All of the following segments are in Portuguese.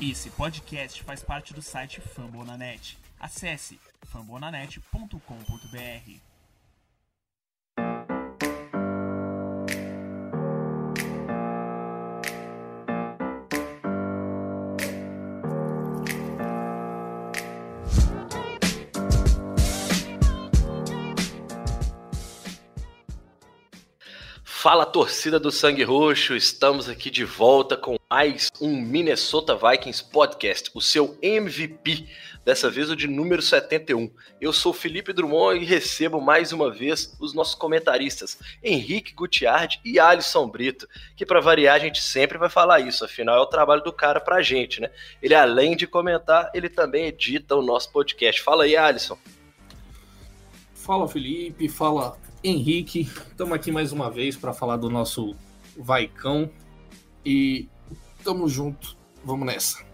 Esse podcast faz parte do site Fambonanet. Acesse fambonanet.com.br. Fala torcida do Sangue Roxo, estamos aqui de volta com mais um Minnesota Vikings podcast, o seu MVP, dessa vez o de número 71. Eu sou Felipe Drummond e recebo mais uma vez os nossos comentaristas, Henrique Gutiardi e Alisson Brito, que para variar a gente sempre vai falar isso, afinal é o trabalho do cara pra gente, né? Ele além de comentar, ele também edita o nosso podcast. Fala aí, Alisson. Fala Felipe, fala Henrique, estamos aqui mais uma vez para falar do nosso Vaicão e tamo junto, vamos nessa.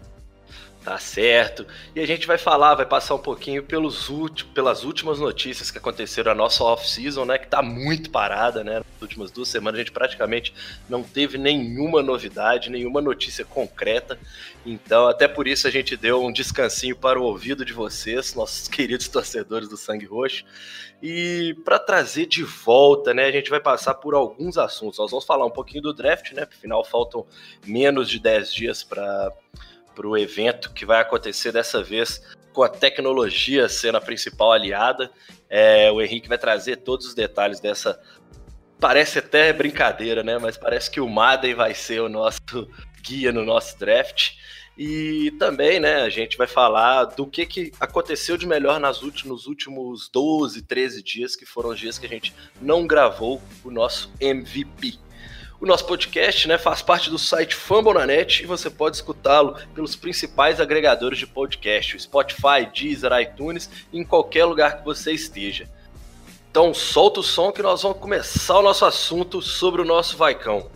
Tá certo. E a gente vai falar, vai passar um pouquinho pelos pelas últimas notícias que aconteceram na nossa off-season, né? Que tá muito parada, né? Nas últimas duas semanas a gente praticamente não teve nenhuma novidade, nenhuma notícia concreta. Então, até por isso a gente deu um descansinho para o ouvido de vocês, nossos queridos torcedores do Sangue Roxo. E para trazer de volta, né? A gente vai passar por alguns assuntos. Nós vamos falar um pouquinho do draft, né? Afinal, faltam menos de 10 dias para para o evento que vai acontecer dessa vez com a tecnologia sendo a principal aliada. É, o Henrique vai trazer todos os detalhes dessa. Parece até brincadeira, né? Mas parece que o Madden vai ser o nosso guia no nosso draft. E também, né, a gente vai falar do que, que aconteceu de melhor nas últimos, nos últimos 12, 13 dias, que foram os dias que a gente não gravou o nosso MVP. O nosso podcast né, faz parte do site Fambonanet e você pode escutá-lo pelos principais agregadores de podcast, Spotify, Deezer, iTunes em qualquer lugar que você esteja. Então solta o som que nós vamos começar o nosso assunto sobre o nosso Vaicão.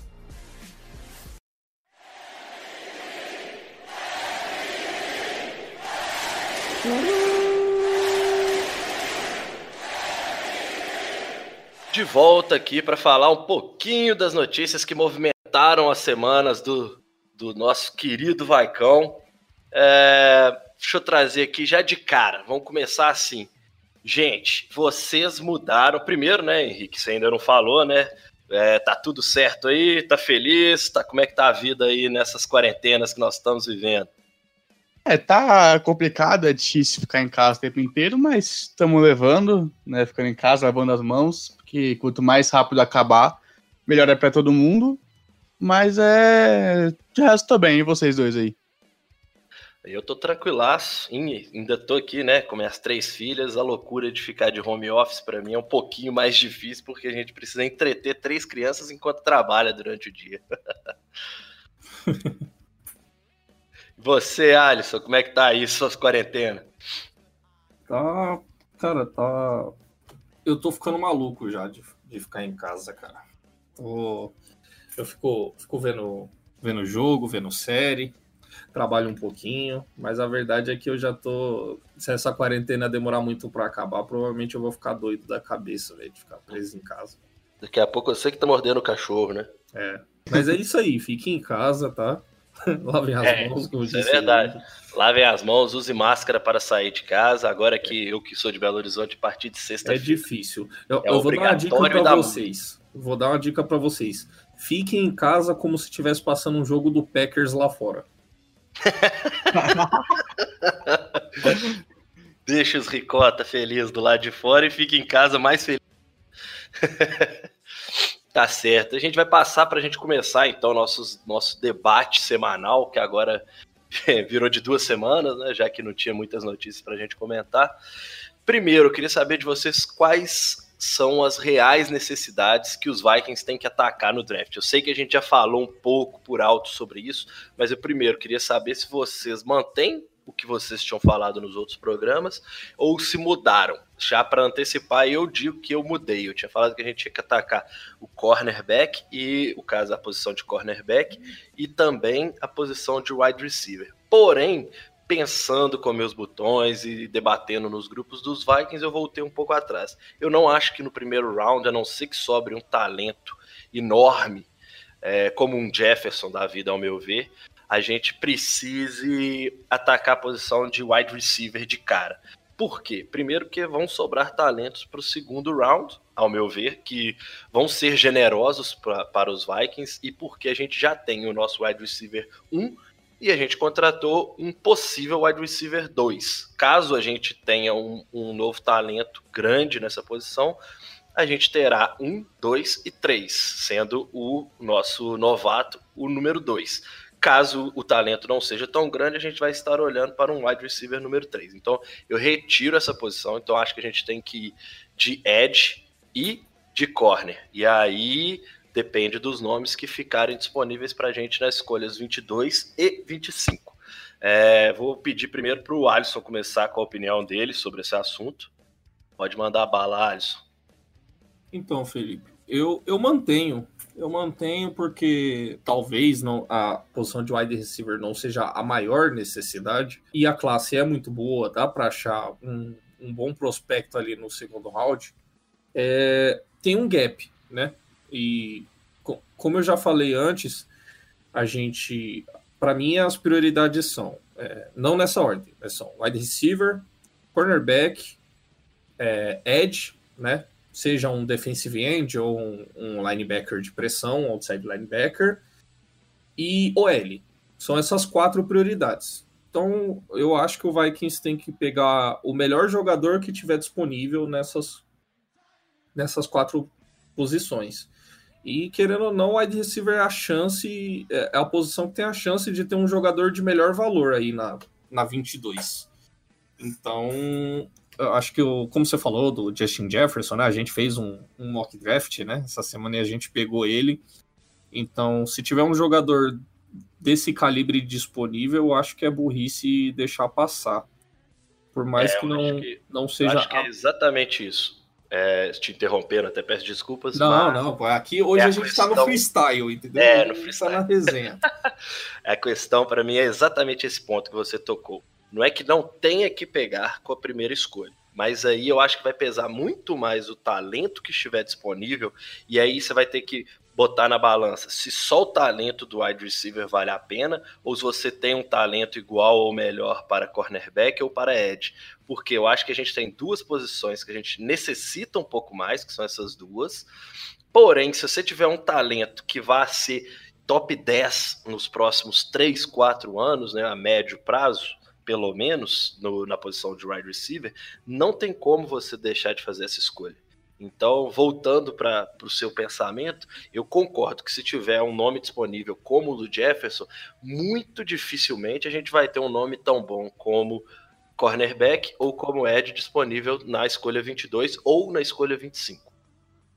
De volta aqui para falar um pouquinho das notícias que movimentaram as semanas do, do nosso querido Vaicão. É, deixa eu trazer aqui já de cara, vamos começar assim. Gente, vocês mudaram. Primeiro, né, Henrique? Você ainda não falou, né? É, tá tudo certo aí? Tá feliz? Tá, como é que tá a vida aí nessas quarentenas que nós estamos vivendo? É, tá complicado, é difícil ficar em casa o tempo inteiro, mas estamos levando, né? Ficando em casa, lavando as mãos, que quanto mais rápido acabar, melhor é para todo mundo. Mas é. De resto, tô bem. E vocês dois aí? Eu tô tranquilaço, ainda tô aqui, né, com minhas três filhas. A loucura de ficar de home office para mim é um pouquinho mais difícil, porque a gente precisa entreter três crianças enquanto trabalha durante o dia. Você, Alisson, como é que tá aí suas quarentenas? Tá, cara, tá eu tô ficando maluco já de, de ficar em casa, cara. Tô, eu fico, fico vendo, vendo jogo, vendo série, trabalho um pouquinho, mas a verdade é que eu já tô. Se essa quarentena demorar muito para acabar, provavelmente eu vou ficar doido da cabeça, velho, de ficar preso em casa. Daqui a pouco eu sei que tá mordendo o cachorro, né? É. Mas é isso aí, fique em casa, tá? Lavem as é, mãos, como isso é verdade. Aí. Lavem as mãos, use máscara para sair de casa. Agora que eu que sou de Belo Horizonte, a partir de sexta É difícil. Eu, é eu vou dar uma dica para vocês. Vou dar uma dica para vocês. Fiquem em casa como se estivesse passando um jogo do Packers lá fora. Deixa os ricota felizes do lado de fora e fique em casa mais feliz. Tá certo. A gente vai passar para a gente começar então nossos, nosso debate semanal, que agora virou de duas semanas, né? Já que não tinha muitas notícias para a gente comentar. Primeiro, eu queria saber de vocês quais são as reais necessidades que os Vikings têm que atacar no draft. Eu sei que a gente já falou um pouco por alto sobre isso, mas eu primeiro queria saber se vocês mantêm o que vocês tinham falado nos outros programas ou se mudaram. Já para antecipar, eu digo que eu mudei. Eu tinha falado que a gente tinha que atacar o cornerback e o caso a posição de cornerback e também a posição de wide receiver. Porém, pensando com meus botões e debatendo nos grupos dos Vikings, eu voltei um pouco atrás. Eu não acho que no primeiro round, a não ser que sobre um talento enorme, é, como um Jefferson da vida, ao meu ver, a gente precise atacar a posição de wide receiver de cara. Por quê? Primeiro que vão sobrar talentos para o segundo round, ao meu ver, que vão ser generosos pra, para os Vikings, e porque a gente já tem o nosso wide receiver 1 e a gente contratou um possível wide receiver 2. Caso a gente tenha um, um novo talento grande nessa posição, a gente terá um, dois e três, sendo o nosso novato o número 2. Caso o talento não seja tão grande, a gente vai estar olhando para um wide receiver número 3. Então, eu retiro essa posição. Então, acho que a gente tem que ir de edge e de corner. E aí depende dos nomes que ficarem disponíveis para a gente nas escolhas 22 e 25. É, vou pedir primeiro para o Alisson começar com a opinião dele sobre esse assunto. Pode mandar a bala, Alisson. Então, Felipe, eu, eu mantenho eu mantenho porque talvez não a posição de wide receiver não seja a maior necessidade e a classe é muito boa, dá para achar um, um, bom prospecto ali no segundo round. É, tem um gap, né? E como eu já falei antes, a gente, para mim, as prioridades são é, não nessa ordem, são wide receiver, cornerback, é, edge, né? Seja um defensive end ou um, um linebacker de pressão, outside linebacker, e OL. São essas quatro prioridades. Então, eu acho que o Vikings tem que pegar o melhor jogador que tiver disponível nessas, nessas quatro posições. E querendo ou não, o wide receiver é a chance, é, é a posição que tem a chance de ter um jogador de melhor valor aí na, na 22. Então, acho que, o, como você falou do Justin Jefferson, né? A gente fez um, um mock draft, né? Essa semana e a gente pegou ele. Então, se tiver um jogador desse calibre disponível, eu acho que é burrice deixar passar. Por mais é, que, não, que, não seja. Acho que é exatamente isso. É, te interrompendo, até peço desculpas. Não, não, aqui hoje é a, a gente está no freestyle, entendeu? É, no freestyle. Tá na resenha. a questão para mim é exatamente esse ponto que você tocou. Não é que não tenha que pegar com a primeira escolha. Mas aí eu acho que vai pesar muito mais o talento que estiver disponível. E aí você vai ter que botar na balança se só o talento do wide receiver vale a pena ou se você tem um talento igual ou melhor para cornerback ou para edge. Porque eu acho que a gente tem duas posições que a gente necessita um pouco mais, que são essas duas. Porém, se você tiver um talento que vá ser top 10 nos próximos 3, 4 anos, né, a médio prazo, pelo menos, no, na posição de wide receiver, não tem como você deixar de fazer essa escolha. Então, voltando para o seu pensamento, eu concordo que se tiver um nome disponível como o do Jefferson, muito dificilmente a gente vai ter um nome tão bom como cornerback ou como Ed disponível na escolha 22 ou na escolha 25.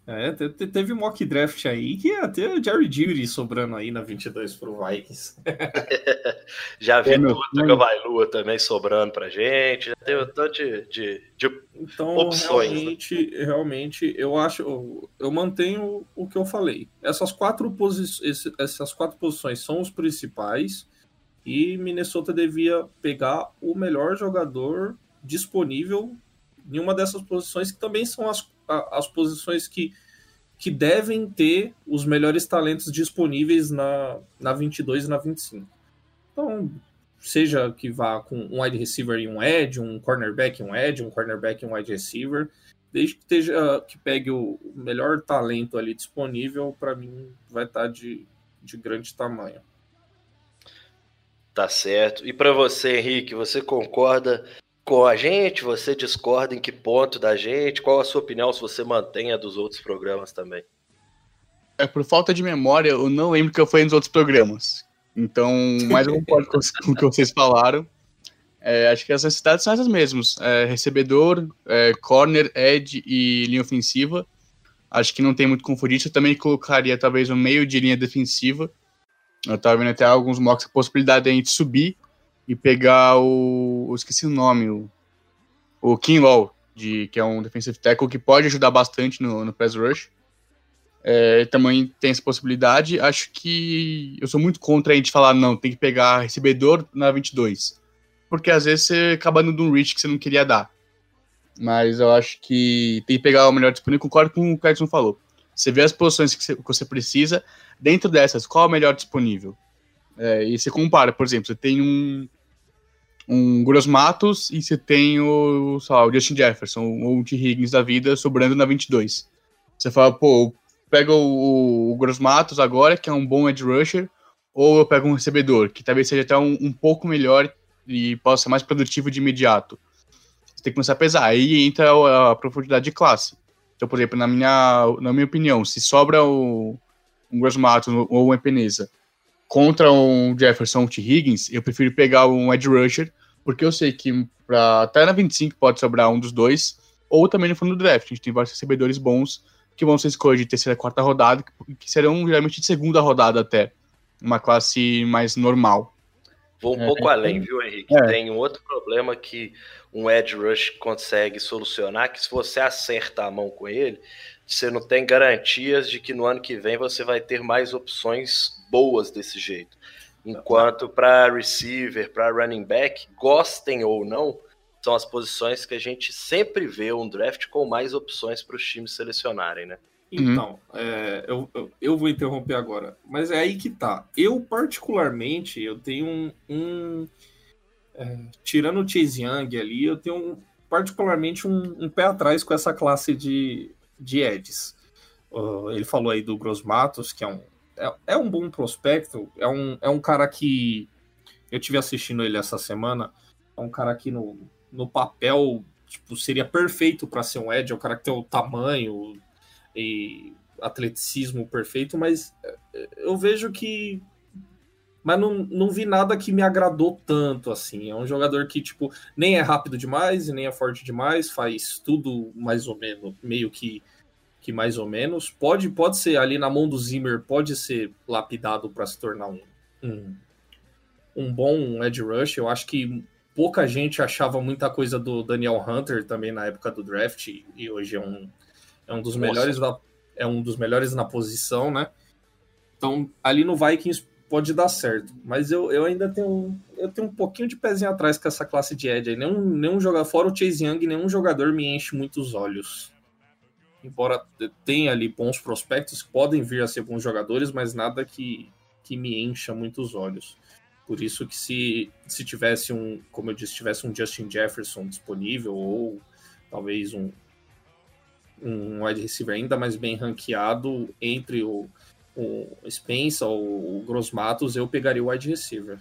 É, teve mock draft aí que até o Jerry Judy sobrando aí na 22 pro Vikings. já vi é, o Lua também sobrando pra gente, já teve um tanto de, de, de então, opções. Né? Realmente, né? realmente, eu acho, eu, eu mantenho o que eu falei. Essas quatro, posi essas quatro posições são os principais e Minnesota devia pegar o melhor jogador disponível em uma dessas posições que também são as as posições que, que devem ter os melhores talentos disponíveis na, na 22 e na 25. Então, seja que vá com um wide receiver e um edge, um cornerback e um edge, um cornerback e um wide receiver, desde que, esteja, que pegue o melhor talento ali disponível, para mim vai estar tá de, de grande tamanho. Tá certo. E para você, Henrique, você concorda com a gente? Você discorda em que ponto da gente? Qual a sua opinião se você mantém a dos outros programas também? É, por falta de memória, eu não lembro que eu fui nos outros programas. Então, mas eu concordo com o que vocês falaram. É, acho que as necessidades são essas mesmas. É, recebedor, é, corner, edge e linha ofensiva. Acho que não tem muito confundir. Eu também colocaria talvez um meio de linha defensiva. Eu estava vendo até alguns mocks a possibilidade de a gente subir e pegar o. Eu esqueci o nome, o, o Kinlaw, de, que é um defensive tackle que pode ajudar bastante no, no pass rush. É, também tem essa possibilidade. Acho que eu sou muito contra a gente falar, não, tem que pegar recebedor na 22. Porque às vezes você acaba dando um reach que você não queria dar. Mas eu acho que tem que pegar o melhor disponível. Concordo com o que o Edson falou. Você vê as posições que você, que você precisa. Dentro dessas, qual é o melhor disponível? É, e você compara, por exemplo, você tem um, um Gross Matos e você tem o, lá, o Justin Jefferson ou o T. Higgins da vida sobrando na 22. Você fala, pô, pega o, o Gross Matos agora, que é um bom edge rusher, ou eu pego um recebedor, que talvez seja até um, um pouco melhor e possa ser mais produtivo de imediato. Você tem que começar a pesar. Aí entra a profundidade de classe. Então, por exemplo, na minha, na minha opinião, se sobra o, um Gross Matos ou um Epeneza contra um Jefferson T. Higgins, eu prefiro pegar um edge rusher, porque eu sei que pra, até na 25 pode sobrar um dos dois, ou também no fundo do draft. A gente tem vários recebedores bons que vão ser escolhas de terceira, quarta rodada, que serão geralmente de segunda rodada até. Uma classe mais normal. Vou um é, pouco é, além, viu, Henrique? É. Tem um outro problema que um edge rush consegue solucionar, que se você acerta a mão com ele, você não tem garantias de que no ano que vem você vai ter mais opções boas desse jeito. Enquanto para receiver, para running back, gostem ou não, são as posições que a gente sempre vê um draft com mais opções para os times selecionarem, né? Então, é, eu, eu, eu, vou interromper agora, mas é aí que tá. Eu, particularmente, eu tenho um. um é, tirando o Chase Young ali, eu tenho um, particularmente um, um, pé atrás com essa classe de, de Eds. Uh, ele falou aí do Gross Matos, que é um, é, é, um bom prospecto, é um, é um cara que eu tive assistindo ele essa semana, é um cara que no, no papel tipo, seria perfeito para ser um Ed, é um cara que tem o tamanho e atleticismo perfeito, mas é, eu vejo que mas não, não vi nada que me agradou tanto assim. É um jogador que, tipo, nem é rápido demais e nem é forte demais, faz tudo mais ou menos, meio que, que mais ou menos. Pode, pode ser ali na mão do Zimmer, pode ser lapidado para se tornar um, um, um bom edge rush. Eu acho que pouca gente achava muita coisa do Daniel Hunter também na época do draft, e hoje é um, é um dos Nossa. melhores da, é um dos melhores na posição, né? Então, ali no Vikings pode dar certo. Mas eu, eu ainda tenho, eu tenho um pouquinho de pezinho atrás com essa classe de Edge. Nenhum, nenhum jogador, fora o Chase Young, nenhum jogador me enche muitos olhos. Embora tenha ali bons prospectos, podem vir a ser bons jogadores, mas nada que, que me encha muitos olhos. Por isso que se, se tivesse um, como eu disse, tivesse um Justin Jefferson disponível, ou talvez um, um wide receiver ainda mais bem ranqueado entre o o Spencer ou o Gross Matos, eu pegaria o wide receiver.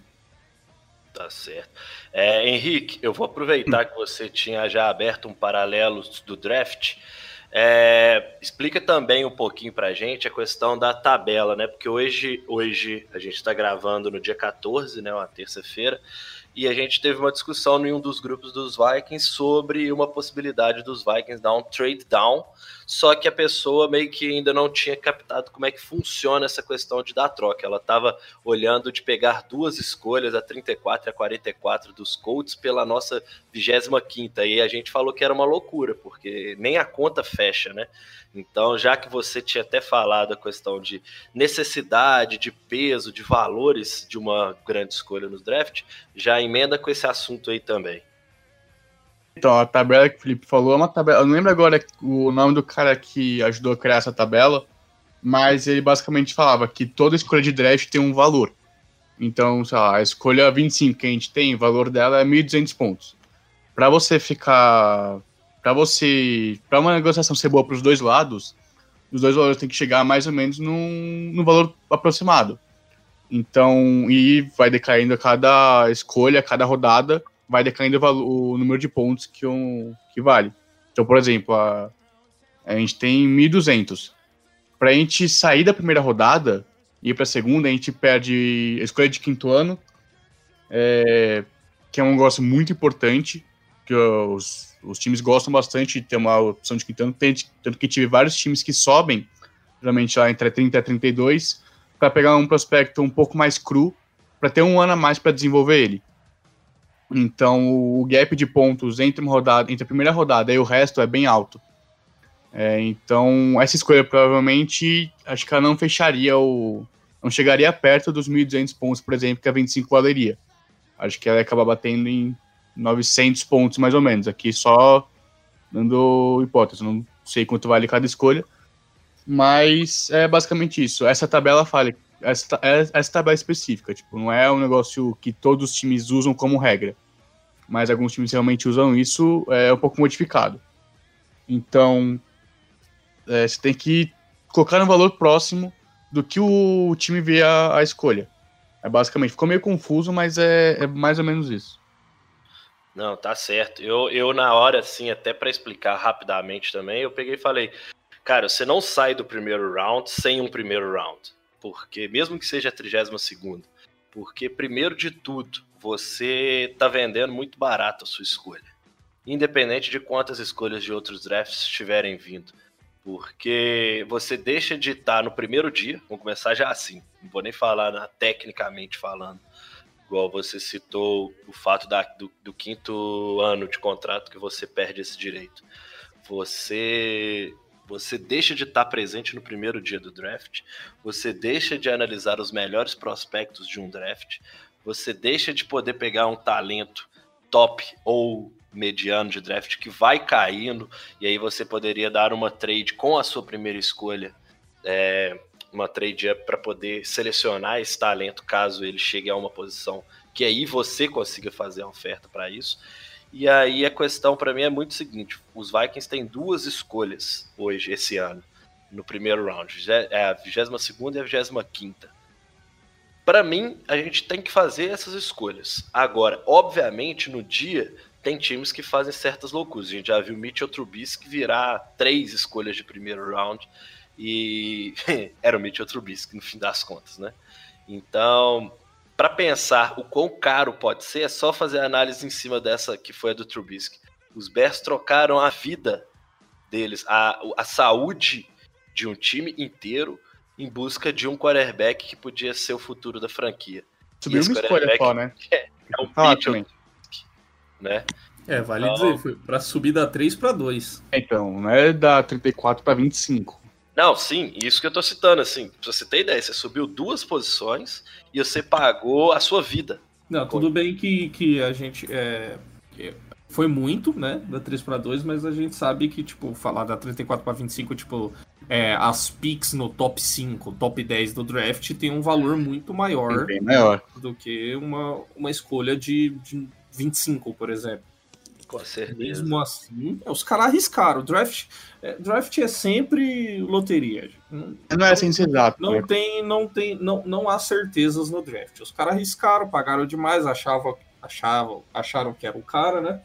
Tá certo. É, Henrique, eu vou aproveitar que você tinha já aberto um paralelo do draft. É, explica também um pouquinho pra gente a questão da tabela, né? Porque hoje, hoje a gente está gravando no dia 14, né? Uma terça-feira, e a gente teve uma discussão em um dos grupos dos Vikings sobre uma possibilidade dos Vikings dar um trade down, só que a pessoa meio que ainda não tinha captado como é que funciona essa questão de dar troca. Ela estava olhando de pegar duas escolhas, a 34 e a 44 dos Colts, pela nossa 25 e a gente falou que era uma loucura, porque nem a conta fecha, né? Então, já que você tinha até falado a questão de necessidade, de peso, de valores de uma grande escolha no draft, já emenda com esse assunto aí também. Então, a tabela que o Felipe falou é uma tabela. Eu não lembro agora o nome do cara que ajudou a criar essa tabela, mas ele basicamente falava que toda escolha de draft tem um valor. Então, sei lá, a escolha 25 que a gente tem, o valor dela é 1.200 pontos. Para você ficar para você, para uma negociação ser boa para os dois lados, os dois valores têm que chegar mais ou menos num, num valor aproximado. Então, e vai decaindo a cada escolha, a cada rodada, vai decaindo o, valor, o número de pontos que, um, que vale. Então, por exemplo, a, a gente tem 1.200. Para a gente sair da primeira rodada e ir para a segunda, a gente perde a escolha de quinto ano, é, que é um negócio muito importante, que os, os times gostam bastante de ter uma opção de quinto tanto que tive vários times que sobem, geralmente lá entre 30 e 32, para pegar um prospecto um pouco mais cru, para ter um ano a mais para desenvolver ele. Então o gap de pontos entre uma rodada, entre a primeira rodada e o resto é bem alto. É, então essa escolha provavelmente acho que ela não fecharia o, não chegaria perto dos 1.200 pontos, por exemplo, que a 25 valeria. Acho que ela ia acabar batendo em 900 pontos mais ou menos. Aqui só dando hipótese, não sei quanto vale cada escolha. Mas é basicamente isso. Essa tabela fala, essa, essa tabela específica. Tipo, não é um negócio que todos os times usam como regra. Mas alguns times realmente usam isso, é um pouco modificado. Então, é, você tem que colocar um valor próximo do que o time vê a, a escolha. É basicamente, ficou meio confuso, mas é, é mais ou menos isso. Não, tá certo. Eu, eu na hora, assim, até para explicar rapidamente também, eu peguei e falei, cara, você não sai do primeiro round sem um primeiro round. Porque, mesmo que seja a 32 segunda, porque, primeiro de tudo, você tá vendendo muito barato a sua escolha. Independente de quantas escolhas de outros drafts estiverem vindo. Porque você deixa de estar no primeiro dia, vamos começar já assim, não vou nem falar na, tecnicamente falando, igual você citou o fato da, do, do, quinto ano de contrato que você perde esse direito. Você você deixa de estar presente no primeiro dia do draft, você deixa de analisar os melhores prospectos de um draft, você deixa de poder pegar um talento top ou mediano de draft que vai caindo, e aí você poderia dar uma trade com a sua primeira escolha, é, uma trade para poder selecionar esse talento caso ele chegue a uma posição que aí você consiga fazer a oferta para isso. E aí a questão para mim é muito seguinte: os Vikings têm duas escolhas hoje, esse ano, no primeiro round, é a 22 e a 25. Para mim, a gente tem que fazer essas escolhas. Agora, obviamente, no dia tem times que fazem certas loucuras. A gente já viu Mitchell Trubisky virar três escolhas de primeiro round e era o Mitchell Trubisky no fim das contas, né? Então, para pensar o quão caro pode ser, é só fazer a análise em cima dessa que foi a do Trubisky. Os Bears trocaram a vida deles, a, a saúde de um time inteiro em busca de um quarterback que podia ser o futuro da franquia. Subiu uma escolha só, né? É, é o ah, Mitchell né? É, vale então, dizer, foi pra subir da 3 para 2. Então, não é da 34 para 25. Não, sim, isso que eu tô citando, assim, pra você ter ideia, você subiu duas posições e você pagou a sua vida. Não, tudo bem que, que a gente. É, foi muito, né, da 3 para 2, mas a gente sabe que, tipo, falar da 34 para 25, tipo, é, as picks no top 5, top 10 do draft tem um valor muito maior, maior. do que uma, uma escolha de, de 25, por exemplo. Com certeza. Mesmo assim, é, os caras arriscaram. Draft, é, draft é sempre loteria. Não, não é assim exato. Não né? tem, não tem, não, não há certezas no draft. Os caras arriscaram, pagaram demais, achavam, achavam, acharam que era o cara, né?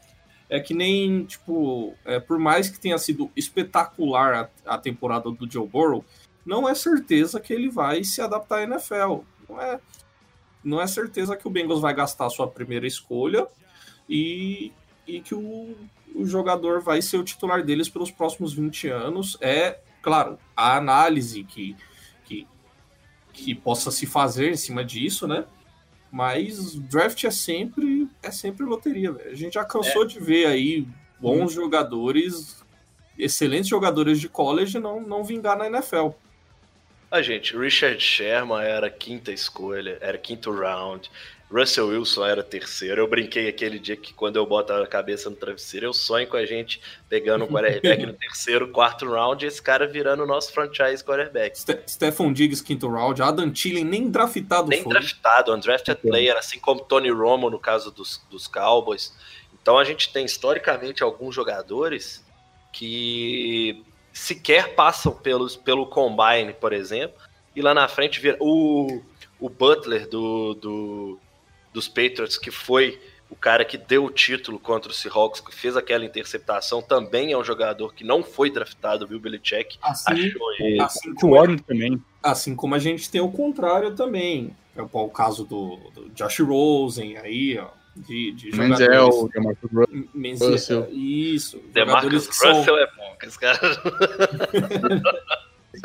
É que nem, tipo, é, por mais que tenha sido espetacular a, a temporada do Joe Burrow, não é certeza que ele vai se adaptar à NFL. Não é, não é certeza que o Bengals vai gastar a sua primeira escolha e, e que o, o jogador vai ser o titular deles pelos próximos 20 anos. É, claro, a análise que, que, que possa se fazer em cima disso, né? Mas draft é sempre é sempre loteria. A gente já cansou é. de ver aí bons hum. jogadores, excelentes jogadores de college não, não vingar na NFL. A gente, Richard Sherman era quinta escolha, era quinto round. Russell Wilson era terceiro. Eu brinquei aquele dia que quando eu boto a cabeça no travesseiro, eu sonho com a gente pegando um quarterback no terceiro, quarto round e esse cara virando o nosso franchise quarterback. Ste Stephon Diggs, quinto round. Adam Thielen nem draftado nem foi. Nem draftado, undrafted player, assim como Tony Romo no caso dos, dos Cowboys. Então a gente tem historicamente alguns jogadores que sequer passam pelos, pelo Combine, por exemplo, e lá na frente vira o, o Butler do, do, dos Patriots, que foi o cara que deu o título contra o Seahawks, que fez aquela interceptação, também é um jogador que não foi draftado, viu, Belichick? Assim, achou ele. Assim como, a, também. assim como a gente tem o contrário também. É o caso do, do Josh Rosen aí, ó de, de Menzel, jogadores. Menzel, Russell. Isso. Demarcus Russell são... é bom, que esse cara.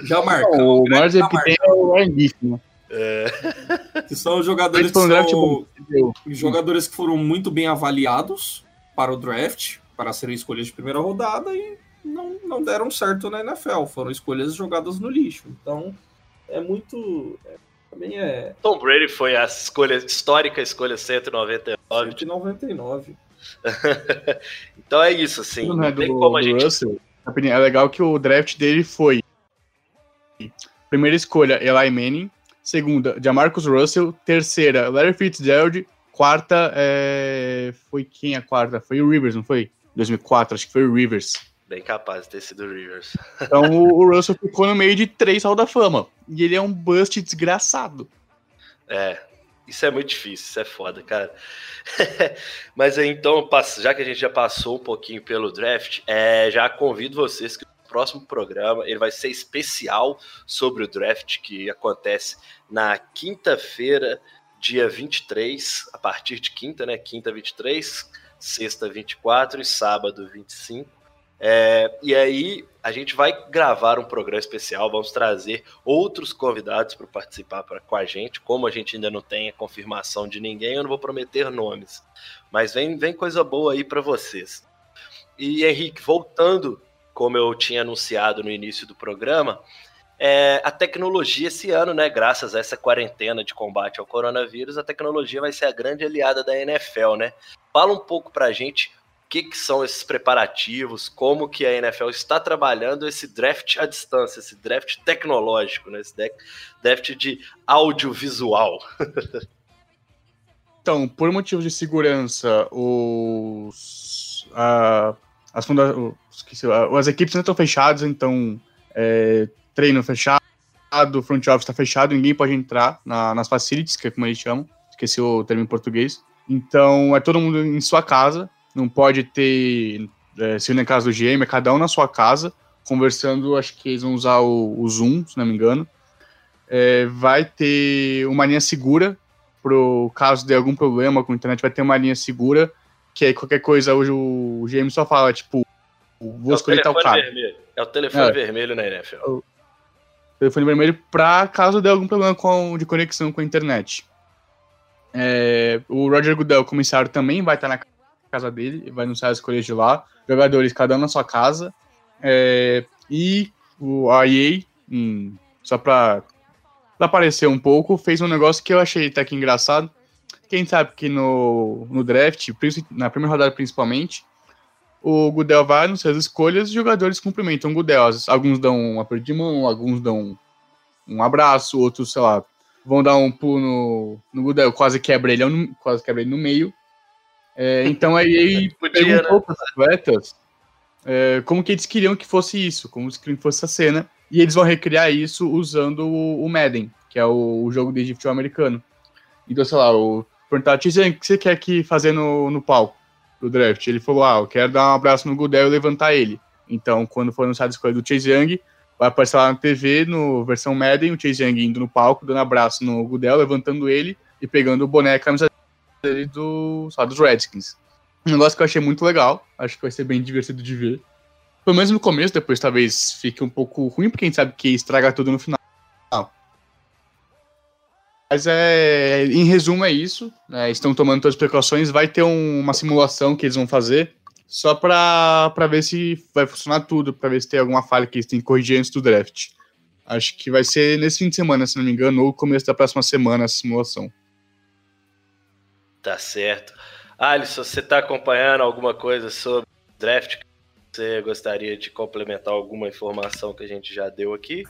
Já marcou. O mais é que tem é o Ryan É. Que são jogadores que são tipo, jogadores que foram muito bem avaliados para o draft, para serem escolhas de primeira rodada e não, não deram certo na NFL. Foram escolhas jogadas no lixo. Então, é muito. É também é. Tom Brady foi a escolha histórica, escolha 199. 199. então é isso, assim. Não, não é tem do, como a gente. Russell, é legal que o draft dele foi. Primeira escolha, Eli Manning. Segunda, Jamarcus Russell. Terceira, Larry Fitzgerald. Quarta, é... foi quem a quarta? Foi o Rivers, não foi? 2004, acho que foi o Rivers. Bem capaz de ter sido o Rivers. Então o Russell ficou no meio de três Hall da Fama. E ele é um bust desgraçado. É, isso é muito difícil, isso é foda, cara. Mas então, já que a gente já passou um pouquinho pelo draft, é, já convido vocês que próximo programa ele vai ser especial sobre o draft que acontece na quinta-feira, dia 23, a partir de quinta, né? Quinta 23, sexta 24 e sábado 25. É, e aí a gente vai gravar um programa especial, vamos trazer outros convidados para participar pra, com a gente. Como a gente ainda não tem a confirmação de ninguém, eu não vou prometer nomes. Mas vem, vem coisa boa aí para vocês. E Henrique, voltando, como eu tinha anunciado no início do programa, é, a tecnologia esse ano, né, graças a essa quarentena de combate ao coronavírus, a tecnologia vai ser a grande aliada da NFL, né? Fala um pouco para a gente que, que são esses preparativos, como que a NFL está trabalhando esse draft à distância, esse draft tecnológico, né? esse draft de audiovisual. então, por motivos de segurança, os, a, as, funda esqueci, as equipes não estão fechadas, então é, treino fechado, front office está fechado, ninguém pode entrar na, nas facilities, que é como eles chamam, esqueci o termo em português. Então, é todo mundo em sua casa, não pode ter, é, se na casa do GM, é cada um na sua casa, conversando, acho que eles vão usar o, o Zoom, se não me engano. É, vai ter uma linha segura, pro caso de algum problema com a internet, vai ter uma linha segura, que aí qualquer coisa, hoje o GM só fala, tipo, vou é escolher tal cara. Vermelho. É o telefone é. vermelho na NFL. O telefone vermelho para caso de algum problema com, de conexão com a internet. É, o Roger Goodell, comissário, também vai estar na casa dele, vai anunciar as escolhas de lá, jogadores cada um na sua casa, é, e o EA, hum, só pra, pra aparecer um pouco, fez um negócio que eu achei até que engraçado. Quem sabe que no, no draft, na primeira rodada principalmente, o Gudel vai anunciar as escolhas e os jogadores cumprimentam o Gudel. Alguns dão um aperto de mão, alguns dão um abraço, outros, sei lá, vão dar um pulo no, no Gudel, quase quebra ele, quase quebra ele no meio. É, então aí Podia, perguntou para os atletas é, como que eles queriam que fosse isso, como eles queriam que fosse essa cena, e eles vão recriar isso usando o, o Madden, que é o, o jogo de futebol americano. Então, sei lá, o perguntar, o que você quer que fazer no, no palco do draft? Ele falou, ah, eu quero dar um abraço no Gudel e levantar ele. Então, quando for anunciado a escolha do Chase Young, vai aparecer lá na TV, no versão Madden, o Chase Young indo no palco, dando abraço no Gudel, levantando ele e pegando o boné, a camisa dele do, sabe, dos Redskins. Um negócio que eu achei muito legal, acho que vai ser bem divertido de ver. Pelo menos no começo, depois talvez fique um pouco ruim, porque a gente sabe que estraga tudo no final. Mas é, em resumo é isso. Né, estão tomando todas as precauções. Vai ter um, uma simulação que eles vão fazer só para ver se vai funcionar tudo, para ver se tem alguma falha que eles têm que corrigir antes do draft. Acho que vai ser nesse fim de semana, se não me engano, ou começo da próxima semana a simulação. Tá certo. Alisson, você está acompanhando alguma coisa sobre draft? Você gostaria de complementar alguma informação que a gente já deu aqui?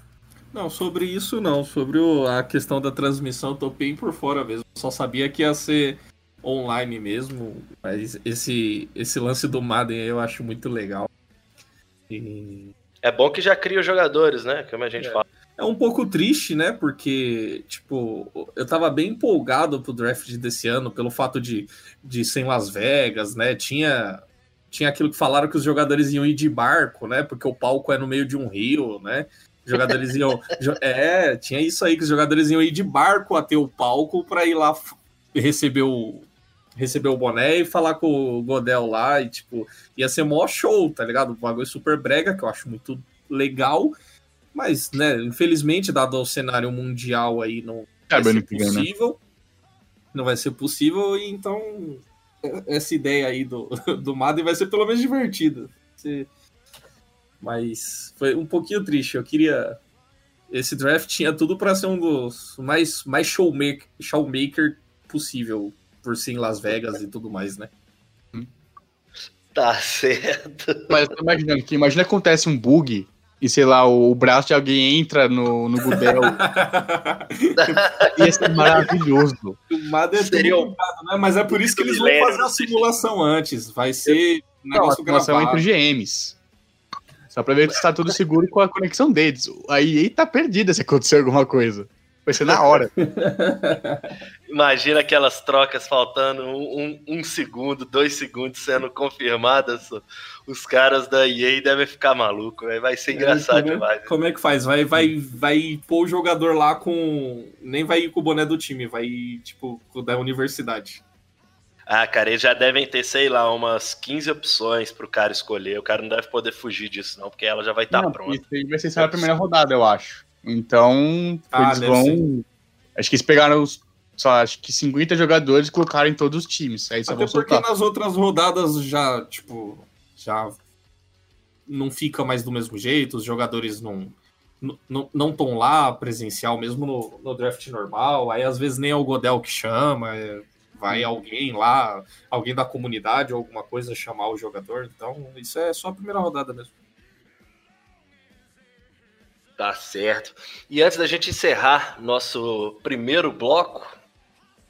Não, sobre isso não. Sobre o, a questão da transmissão, tô bem por fora mesmo. Só sabia que ia ser online mesmo. Mas esse, esse lance do Madden eu acho muito legal. E... É bom que já cria os jogadores, né? Como a gente é. fala. É um pouco triste, né? Porque, tipo, eu tava bem empolgado pro draft desse ano pelo fato de, de ser em Las Vegas, né? Tinha, tinha aquilo que falaram que os jogadores iam ir de barco, né? Porque o palco é no meio de um rio, né? Os jogadores iam. é, tinha isso aí, que os jogadores iam ir de barco até o palco para ir lá receber o, receber o boné e falar com o Godel lá. E, tipo, ia ser mó show, tá ligado? Um bagulho super brega, que eu acho muito legal. Mas, né, infelizmente, dado o cenário mundial aí, não vai ser né? possível. Né? Não vai ser possível, e então essa ideia aí do, do Madden vai ser pelo menos divertida. Mas foi um pouquinho triste. Eu queria. Esse draft tinha tudo para ser um dos mais, mais showmaker, showmaker possível, por ser em Las Vegas e tudo mais, né? Tá certo. Mas eu tô imaginando que imagina acontece um bug e sei lá, o braço de alguém entra no, no Gudel. Ia ser maravilhoso. Mas é Seria um- né? Mas é por isso que eles vão fazer a simulação antes. Vai ser um Não, a negócio situação gravado. entre GMs. Só pra ver se tá tudo seguro com a conexão deles. A EA tá perdida se acontecer alguma coisa. Vai ser na hora. Imagina aquelas trocas faltando um, um- um segundo, dois segundos sendo confirmadas. Os caras da EA devem ficar malucos, velho. vai ser engraçado como, é- demais. Como é que faz? Vai, vai, vai pôr o jogador lá com. Nem vai ir com o boné do time, vai ir, tipo, com o da universidade. Ah, cara, eles já devem ter, sei lá, umas 15 opções pro cara escolher. O cara não deve poder fugir disso, não, porque ela já vai estar Não, pronta. Isso aí vai ser só a primeira rodada, eu acho. Então, Ah, eles vão. Acho que eles pegaram os. Só acho que 50 jogadores e colocaram em todos os times. Aí só Até porque nas outras rodadas já, tipo, já não fica mais do mesmo jeito, os jogadores não não não estão lá presencial, mesmo no, no draft normal. Aí às vezes nem é o Godel que chama, é- vai alguém lá, alguém da comunidade ou alguma coisa chamar o jogador. Então, isso é só a primeira rodada mesmo. Tá certo. E antes da gente encerrar nosso primeiro bloco,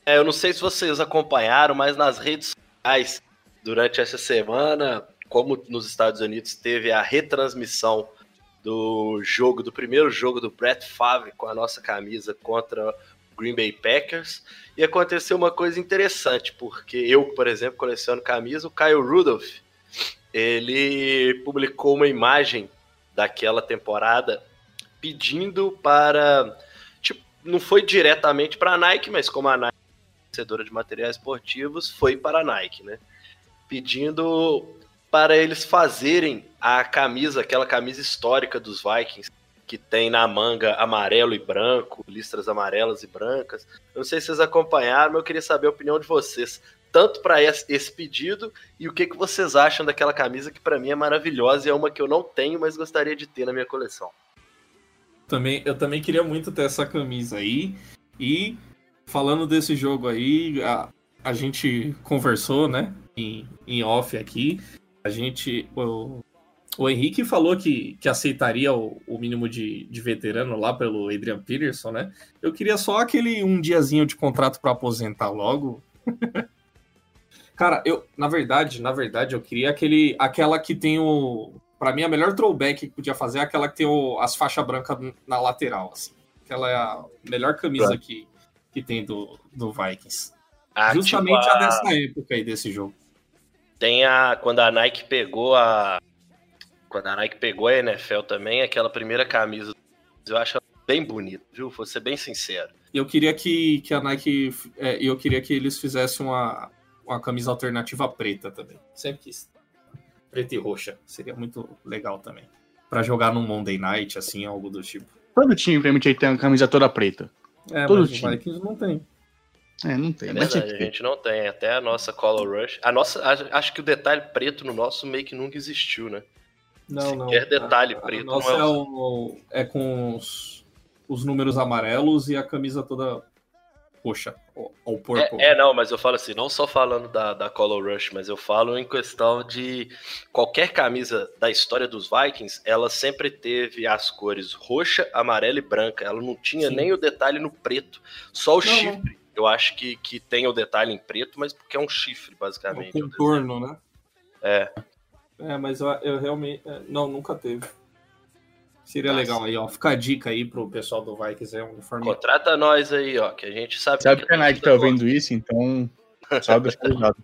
é, eu não sei se vocês acompanharam, mas nas redes sociais, durante essa semana, como nos Estados Unidos teve a retransmissão do jogo, do primeiro jogo do Brett Favre com a nossa camisa contra Green Bay Packers, e aconteceu uma coisa interessante, porque eu, por exemplo, coleciono camisa, o Kyle Rudolph, ele publicou uma imagem daquela temporada pedindo para. Tipo, não foi diretamente para a Nike, mas como a Nike é vencedora de materiais esportivos, foi para a Nike, né? Pedindo para eles fazerem a camisa, aquela camisa histórica dos Vikings, que tem na manga amarelo e branco, listras amarelas e brancas. Eu não sei se vocês acompanharam, mas eu queria saber a opinião de vocês, tanto para esse pedido e o que, que vocês acham daquela camisa que para mim é maravilhosa e é uma que eu não tenho, mas gostaria de ter na minha coleção. Também, eu também queria muito ter essa camisa aí. E falando desse jogo aí, a, a gente conversou, né? Em, em off aqui. A gente. O Henrique falou que, que aceitaria o, o mínimo de, de veterano lá pelo Adrian Peterson, né? Eu queria só aquele um diazinho de contrato para aposentar logo. Cara, eu, na verdade, na verdade, eu queria aquele, aquela que tem o. Pra mim, a melhor throwback que podia fazer é aquela que tem o, as faixas brancas na lateral, assim. Aquela é a melhor camisa que, que tem do, do Vikings. Ah, Justamente tipo, a dessa época aí desse jogo. Tem a. Quando a Nike pegou a. Quando a Nike pegou a NFL também, aquela primeira camisa, eu acho bem bonita, viu? Vou ser bem sincero. E eu queria que, que a Nike. é, eu queria que eles fizessem uma, uma camisa alternativa preta também. Sempre quis. Preta e roxa. Seria muito legal também. Pra jogar num Monday Night, assim, algo do tipo. Todo time permite aí ter uma camisa toda preta. É, Todo mas o time. Vikings não tem. É, não tem. É verdade, a gente não tem. Até a nossa Color Rush. A nossa. Acho, acho que o detalhe preto no nosso meio que nunca existiu, né? Não, não. Sequer detalhe A- a preto, nossa não é é, o- é com os, os números amarelos e a camisa toda roxa. Ou, ou purple. É, é, não, mas eu falo assim, não só falando da, da Color Rush, mas eu falo em questão de qualquer camisa da história dos Vikings, ela sempre teve as cores roxa, amarela e branca. Ela não tinha Sim. nem o detalhe no preto, só o Não, chifre. Eu acho que, que tem o detalhe em preto, mas porque é um chifre, o basicamente. contorno, né? É. É, mas eu, eu realmente. é, Não, nunca teve. Seria Tá legal aí, ó. Fica a dica aí pro pessoal do Vikings, é um uniforme. Contrata nós aí, ó, que a gente sabe Sabe que a Nike tá torcida ouvindo isso, então. Avisado.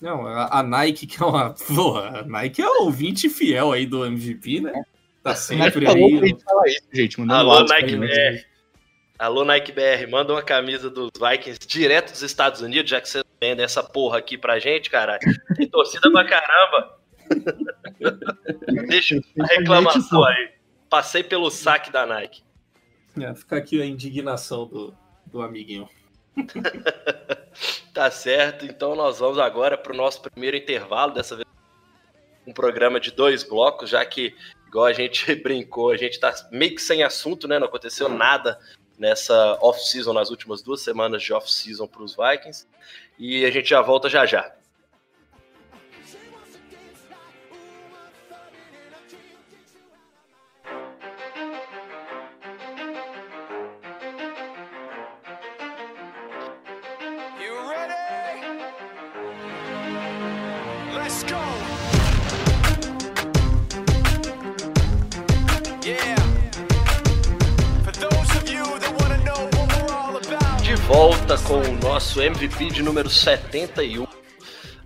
Não, a, a Nike, que é uma. Porra, a Nike é o ouvinte fiel aí do MVP, né? Tá sempre falou aí. gente isso, gente. Mandando Alô, Nike. BR. Alô, Nike BR, manda uma camisa dos Vikings direto dos Estados Unidos, já que vocês vendem essa porra aqui pra gente, caralho. Tem torcida pra caramba. Deixa a reclamação aí. Passei pelo saque da Nike. É, fica aqui a indignação do, do amiguinho. Tá certo, então nós vamos agora pro nosso primeiro intervalo, dessa vez um programa de dois blocos, já que, igual a gente brincou, a gente tá meio que sem assunto, né? Não aconteceu nada nessa off-season, nas últimas duas semanas de off-season pros Vikings. E a gente já volta já já. Volta com o nosso MVP de número 71.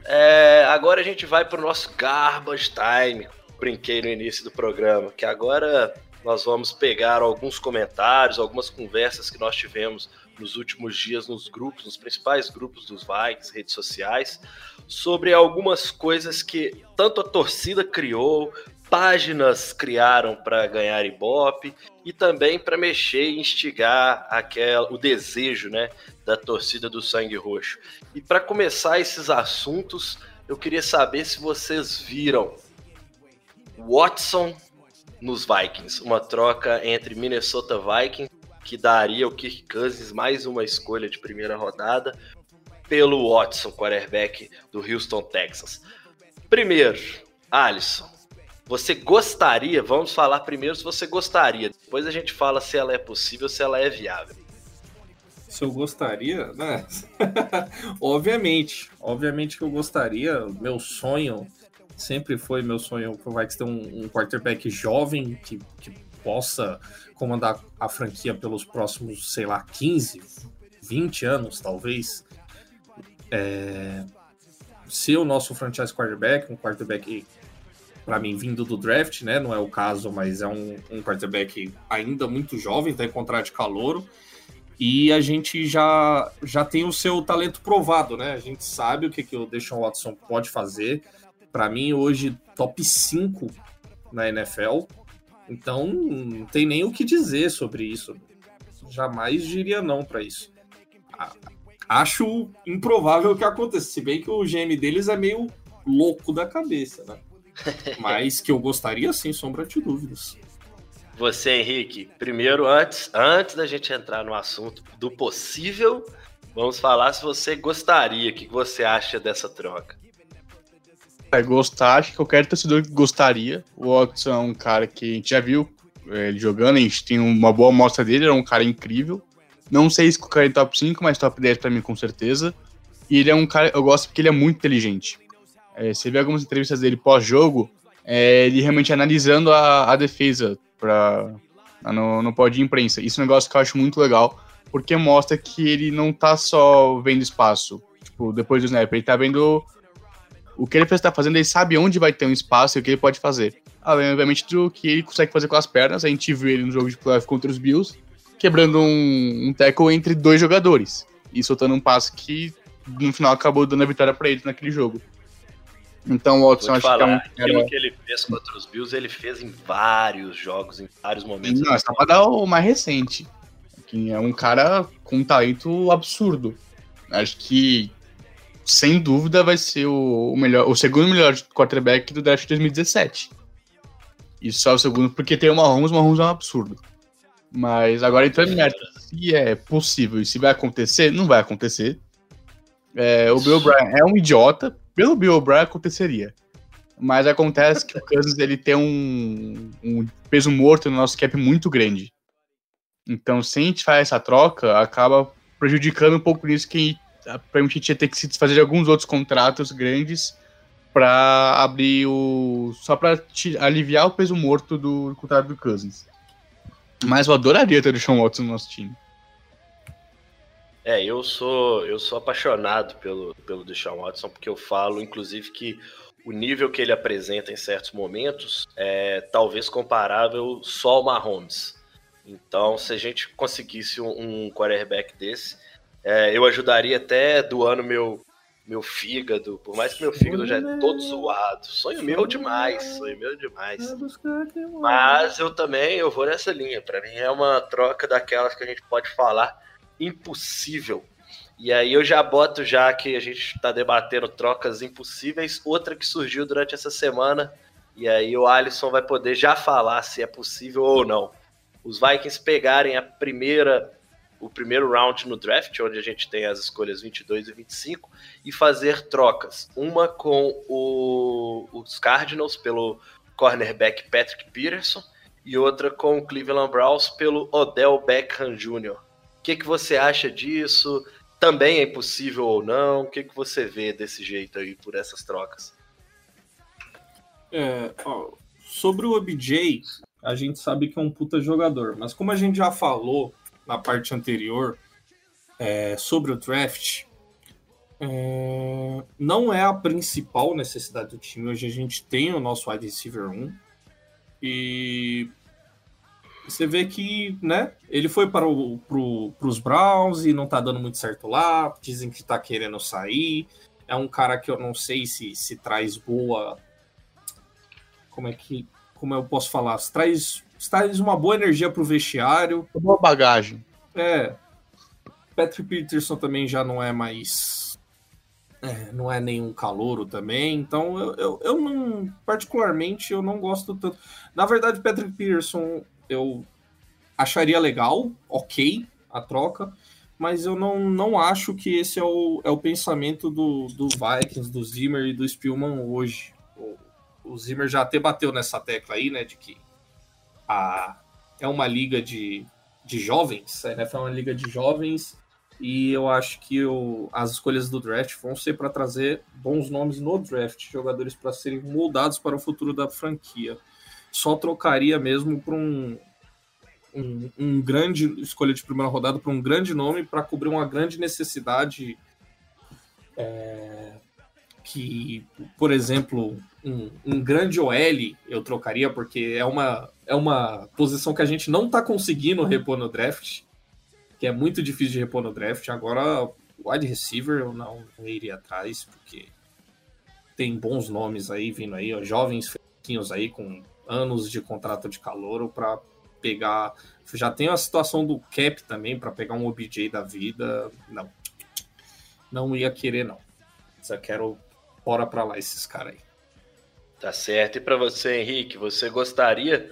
É, agora a gente vai para o nosso Garbage Time. Brinquei no início do programa, que agora nós vamos pegar alguns comentários, algumas conversas que nós tivemos nos últimos dias nos grupos, nos principais grupos dos Vikings, redes sociais, sobre algumas coisas que tanto a torcida criou, páginas criaram para ganhar Ibope e também para mexer e instigar aquela, o desejo né, da torcida do Sangue Roxo. E para começar esses assuntos, eu queria saber se vocês viram Watson nos Vikings, uma troca entre Minnesota Vikings, que daria o Kirk Cousins mais uma escolha de primeira rodada, pelo Watson, quarterback do Houston Texans. Primeiro, Alisson, você gostaria, vamos falar primeiro se você gostaria, depois a gente fala se ela é possível, se ela é viável. Se eu gostaria, né? obviamente, obviamente que eu gostaria. Meu sonho sempre foi meu sonho o Vikings ter um, um quarterback jovem que, que possa comandar a franquia pelos próximos, sei lá, 15, 20 anos, talvez. É, se o nosso franchise quarterback, um quarterback para mim vindo do draft, né? Não é o caso, mas é um, um quarterback ainda muito jovem, está em contrato de calouro. E a gente já, já tem o seu talento provado, né? A gente sabe o que, que o Deshaun Watson pode fazer. Para mim, hoje, top 5 na NFL. Então, não tem nem o que dizer sobre isso. Jamais diria não para isso. Acho improvável que aconteça, se bem que o GM deles é meio louco da cabeça, né? Mas que eu gostaria sim, sombra de dúvidas. Você, Henrique, primeiro, antes, antes da gente entrar no assunto do possível, vamos falar se você gostaria, o que você acha dessa troca. É, gostar, acho que qualquer torcedor gostaria. O Watson é um cara que a gente já viu é, ele jogando, a gente tem uma boa amostra dele, é um cara incrível. Não sei se colocar em top 5, mas top 10 pra mim com certeza. E ele é um cara, eu gosto porque ele é muito inteligente. É, você vê algumas entrevistas dele pós-jogo, é, ele realmente analisando a, a defesa pra, no, no pódio de imprensa. Isso é um negócio que eu acho muito legal, porque mostra que ele não tá só vendo espaço, tipo, depois do snap, ele tá vendo o que ele está fazendo, ele sabe onde vai ter um espaço e o que ele pode fazer. Além, obviamente, do que ele consegue fazer com as pernas. A gente viu ele no jogo de playoff contra os Bills, quebrando um, um tackle entre dois jogadores e soltando um passe que no final acabou dando a vitória para eles naquele jogo. Então o Watson acho falar, que é um. Aquilo que ele fez contra os Bills, ele fez em vários jogos, em vários momentos. Não, é só pra dar o mais recente. Que é um cara com um talento absurdo. Acho que, sem dúvida, vai ser o, melhor, o segundo melhor quarterback do draft de 2017. E só o segundo, porque tem o Mahomes, o Mahomes é um absurdo. Mas agora entrando em meta, se é possível e se vai acontecer, não vai acontecer. É, o Bill Bryan é um idiota, pelo Bill O'Brien aconteceria. Mas acontece que o Kansas ele tem um, um, peso morto no nosso cap muito grande. Então, se a gente faz essa troca, acaba prejudicando um pouco nisso que a gente ia ter que se desfazer de alguns outros contratos grandes para abrir o. só para aliviar o peso morto do, contrato do Cousins. Mas eu adoraria ter o Sean Watson no nosso time. É, eu sou eu sou apaixonado pelo, pelo Deshaun Watson, porque eu falo, inclusive, que o nível que ele apresenta em certos momentos é talvez comparável só ao Mahomes. Então, se a gente conseguisse um, um quarterback desse, é, eu ajudaria até doando meu, meu fígado, por mais que meu fígado já é todo zoado. Sonho meu demais, sonho meu demais. Mas eu também eu vou nessa linha. Para mim é uma troca daquelas que a gente pode falar impossível. E aí eu já boto, já que a gente está debatendo trocas impossíveis, outra que surgiu durante essa semana, e aí o Alisson vai poder já falar se é possível ou não. Os Vikings pegarem a primeira, o primeiro round no draft, onde a gente tem as escolhas 22 e 25, e fazer trocas. Uma com o, os Cardinals pelo cornerback Patrick Peterson, e outra com o Cleveland Browns pelo Odell Beckham Jr que, que você acha disso? Também é impossível ou não? O que, que você vê desse jeito aí por essas trocas? É, ó, sobre o OBJ, a gente sabe que é um puta jogador, mas como a gente já falou na parte anterior é, sobre o draft, é, não é a principal necessidade do time. Hoje a gente tem o nosso wide receiver 1 e você vê que, né, ele foi para o, pro, os Browns e não tá dando muito certo lá, dizem que tá querendo sair, é um cara que eu não sei se, se traz boa, como é que, como eu posso falar, se traz, se traz uma boa energia pro vestiário. Boa bagagem. É, Patrick Peterson também já não é mais, é, não é nenhum calouro também, então eu, eu, eu não, particularmente, eu não gosto tanto. Na verdade, Patrick Peterson eu acharia legal, ok, a troca, mas eu não, não acho que esse é o, é o pensamento do, do Vikings, do Zimmer e do Spielman hoje. O, o Zimmer já até bateu nessa tecla aí, né, de que a, é uma liga de, de jovens, a NFL é uma liga de jovens, e eu acho que o, as escolhas do draft vão ser para trazer bons nomes no draft, jogadores para serem moldados para o futuro da franquia só trocaria mesmo para um, um, um, grande escolha de primeira rodada, para um grande nome, para cobrir uma grande necessidade. É, que, por exemplo, um, um, grande OL eu trocaria, porque é uma, é uma posição que a gente não está conseguindo repor no draft, que é muito difícil de repor no draft. Agora, wide receiver eu não, não iria atrás, porque tem bons nomes aí vindo aí, ó, jovens fresquinhos aí com anos de contrato de calor para pegar. Já tem a situação do cap também para pegar um OBJ da vida. Não. Não ia querer, não. Só quero fora para lá esses caras aí. Tá certo. E para você, Henrique, você gostaria,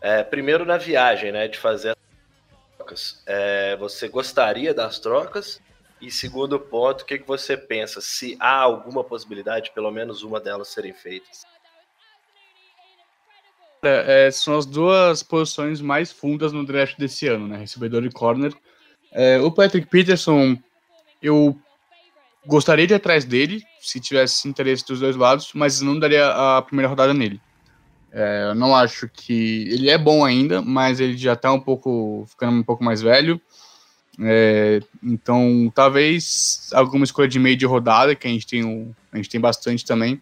é, primeiro na viagem, né, de fazer as trocas. É, você gostaria das trocas? E segundo ponto, o que, que você pensa? Se há alguma possibilidade, pelo menos uma delas serem feitas? É, são as duas posições mais fundas no draft desse ano, né? Recebedor e corner. É, o Patrick Peterson, eu gostaria de ir atrás dele, se tivesse interesse dos dois lados, mas não daria a primeira rodada nele. É, eu não acho que. Ele é bom ainda, mas ele já tá um pouco. ficando um pouco mais velho. É, então, talvez alguma escolha de meio de rodada, que a gente tem, um, a gente tem bastante também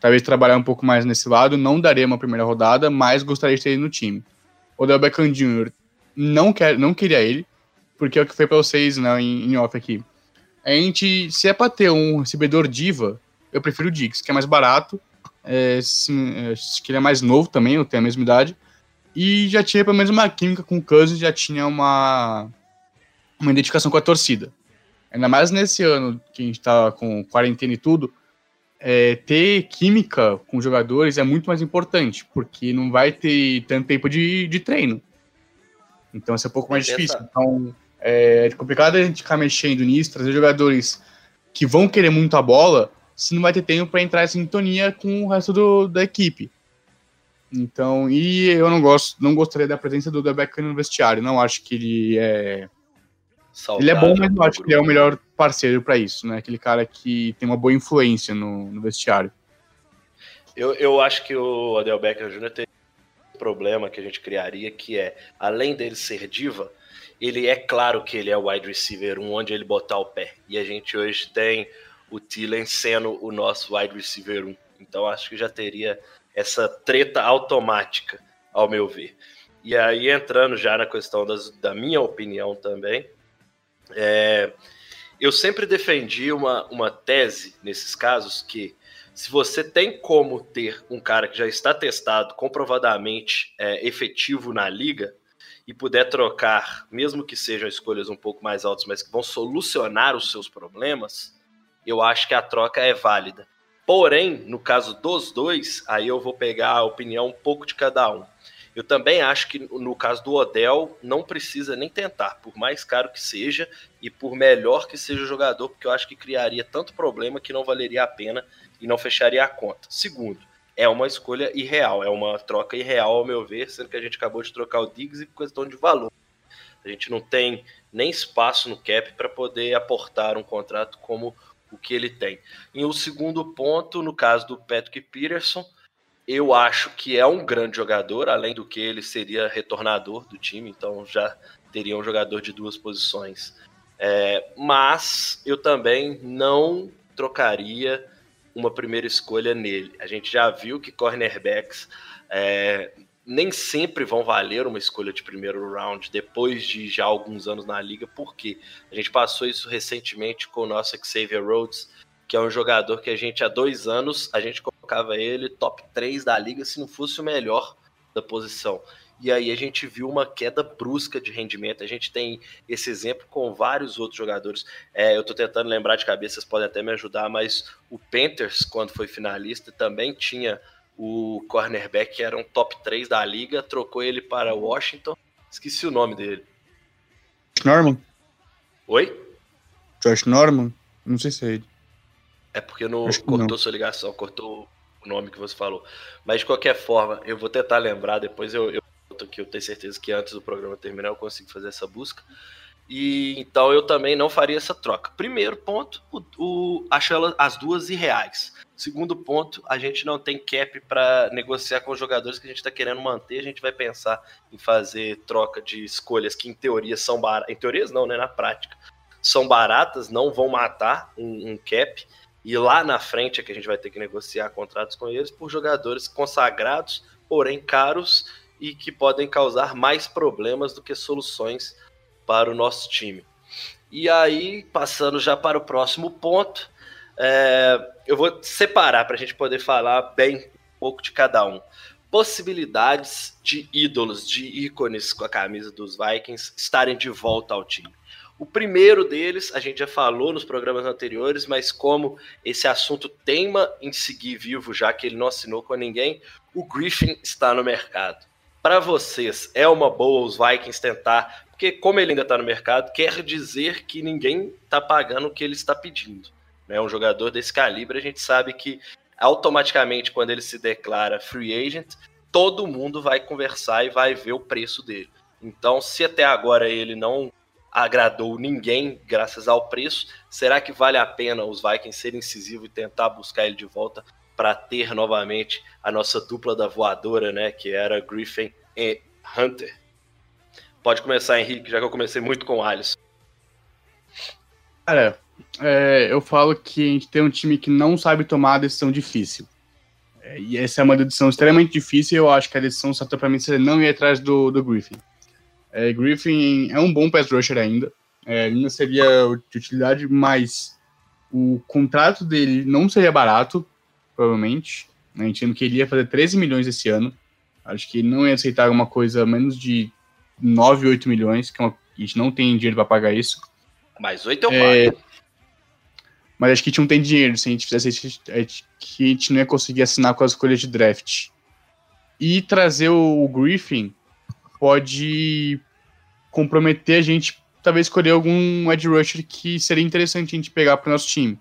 talvez trabalhar um pouco mais nesse lado. Não daria uma primeira rodada, mas gostaria de ter ele no time. O Del Beckham Jr. não, quer, não queria ele, porque é o que foi para vocês né, em, em off aqui. A gente, se é para ter um recebedor diva, eu prefiro o Diggs, que é mais barato, é, se, é, que ele é mais novo também, eu tenho a mesma idade, e já tinha pelo menos uma química com o Cousins, já tinha uma, uma identificação com a torcida. Ainda mais nesse ano que a gente tá com quarentena e tudo, é, ter química com jogadores é muito mais importante, porque não vai ter tanto tempo de, de treino. Então isso é um pouco mais difícil. Então é complicado a gente ficar mexendo nisso, trazer jogadores que vão querer muito a bola, se não vai ter tempo para entrar em sintonia com o resto do, da equipe. Então, e eu não gosto, não gostaria da presença do Debeck no vestiário. Não acho que ele é ele é bom, mas não acho que ele é o melhor parceiro para isso, né? Aquele cara que tem uma boa influência no, no vestiário. Eu, eu acho que o Adel Becker Jr. tem um problema que a gente criaria, que é, além dele ser diva, ele é claro que ele é o wide receiver, um onde ele botar o pé. E a gente hoje tem o Thielen sendo o nosso wide receiver 1. Então acho que já teria essa treta automática, ao meu ver. E aí, entrando já na questão das, da minha opinião também, é, eu sempre defendi uma, uma tese nesses casos que se você tem como ter um cara que já está testado, comprovadamente é, efetivo na liga, e puder trocar, mesmo que sejam escolhas um pouco mais altas, mas que vão solucionar os seus problemas, eu acho que a troca é válida. Porém, no caso dos dois, aí eu vou pegar a opinião um pouco de cada um. Eu também acho que no caso do Odell não precisa nem tentar, por mais caro que seja e por melhor que seja o jogador, porque eu acho que criaria tanto problema que não valeria a pena e não fecharia a conta. Segundo, é uma escolha irreal, é uma troca irreal ao meu ver, sendo que a gente acabou de trocar o Diggs e questão de valor. A gente não tem nem espaço no cap para poder aportar um contrato como o que ele tem. E o segundo ponto, no caso do Patrick Peterson, eu acho que é um grande jogador, além do que ele seria retornador do time, então já teria um jogador de duas posições. É, mas eu também não trocaria uma primeira escolha nele. A gente já viu que cornerbacks é, nem sempre vão valer uma escolha de primeiro round depois de já alguns anos na liga, porque a gente passou isso recentemente com o nosso Xavier Rhodes, que é um jogador que a gente há dois anos a gente colocava ele top 3 da liga se não fosse o melhor da posição. E aí a gente viu uma queda brusca de rendimento. A gente tem esse exemplo com vários outros jogadores. É, eu estou tentando lembrar de cabeça, vocês podem até me ajudar, mas o Panthers, quando foi finalista, também tinha o cornerback que era um top 3 da liga, trocou ele para Washington. Esqueci o nome dele. Norman? Oi? Josh Norman? Não sei se é ele. É porque não cortou não. sua ligação, cortou o nome que você falou. Mas de qualquer forma, eu vou tentar lembrar, depois eu, eu que eu tenho certeza que antes do programa terminar eu consigo fazer essa busca. E então eu também não faria essa troca. Primeiro ponto, o, o acho elas, as duas irreais. Segundo ponto, a gente não tem cap para negociar com os jogadores que a gente está querendo manter. A gente vai pensar em fazer troca de escolhas que em teoria são baratas. Em teorias não, né? Na prática. São baratas, não vão matar um, um cap e lá na frente é que a gente vai ter que negociar contratos com eles por jogadores consagrados, porém caros e que podem causar mais problemas do que soluções para o nosso time. E aí, passando já para o próximo ponto, é, eu vou separar para a gente poder falar bem um pouco de cada um. Possibilidades de ídolos, de ícones com a camisa dos Vikings estarem de volta ao time. O primeiro deles, a gente já falou nos programas anteriores, mas como esse assunto teima em seguir vivo, já que ele não assinou com ninguém, o Griffin está no mercado. Para vocês, é uma boa os Vikings tentar, porque como ele ainda está no mercado, quer dizer que ninguém está pagando o que ele está pedindo. Né? Um jogador desse calibre, a gente sabe que automaticamente, quando ele se declara free agent, todo mundo vai conversar e vai ver o preço dele. Então, se até agora ele não agradou ninguém graças ao preço. Será que vale a pena os Vikings serem incisivos e tentar buscar ele de volta para ter novamente a nossa dupla da voadora, né? Que era Griffin e Hunter. Pode começar, Henrique, já que eu comecei muito com o Alisson. Cara, é, eu falo que a gente tem um time que não sabe tomar a decisão difícil. É, e essa é uma decisão extremamente difícil e eu acho que a decisão certa para mim seria não ir atrás do, do Griffin. É, Griffin é um bom pass rusher ainda. É, ainda seria de utilidade, mas o contrato dele não seria barato, provavelmente. A gente não queria fazer 13 milhões esse ano. Acho que ele não ia aceitar uma coisa menos de 9, 8 milhões, que é uma, a gente não tem dinheiro para pagar isso. Mas 8 eu é, pago. Mas acho que a gente não tem dinheiro. Se a gente fizesse isso, que a gente não ia conseguir assinar com as escolhas de draft. E trazer o Griffin pode comprometer a gente, talvez escolher algum edge rusher que seria interessante a gente pegar para o nosso time.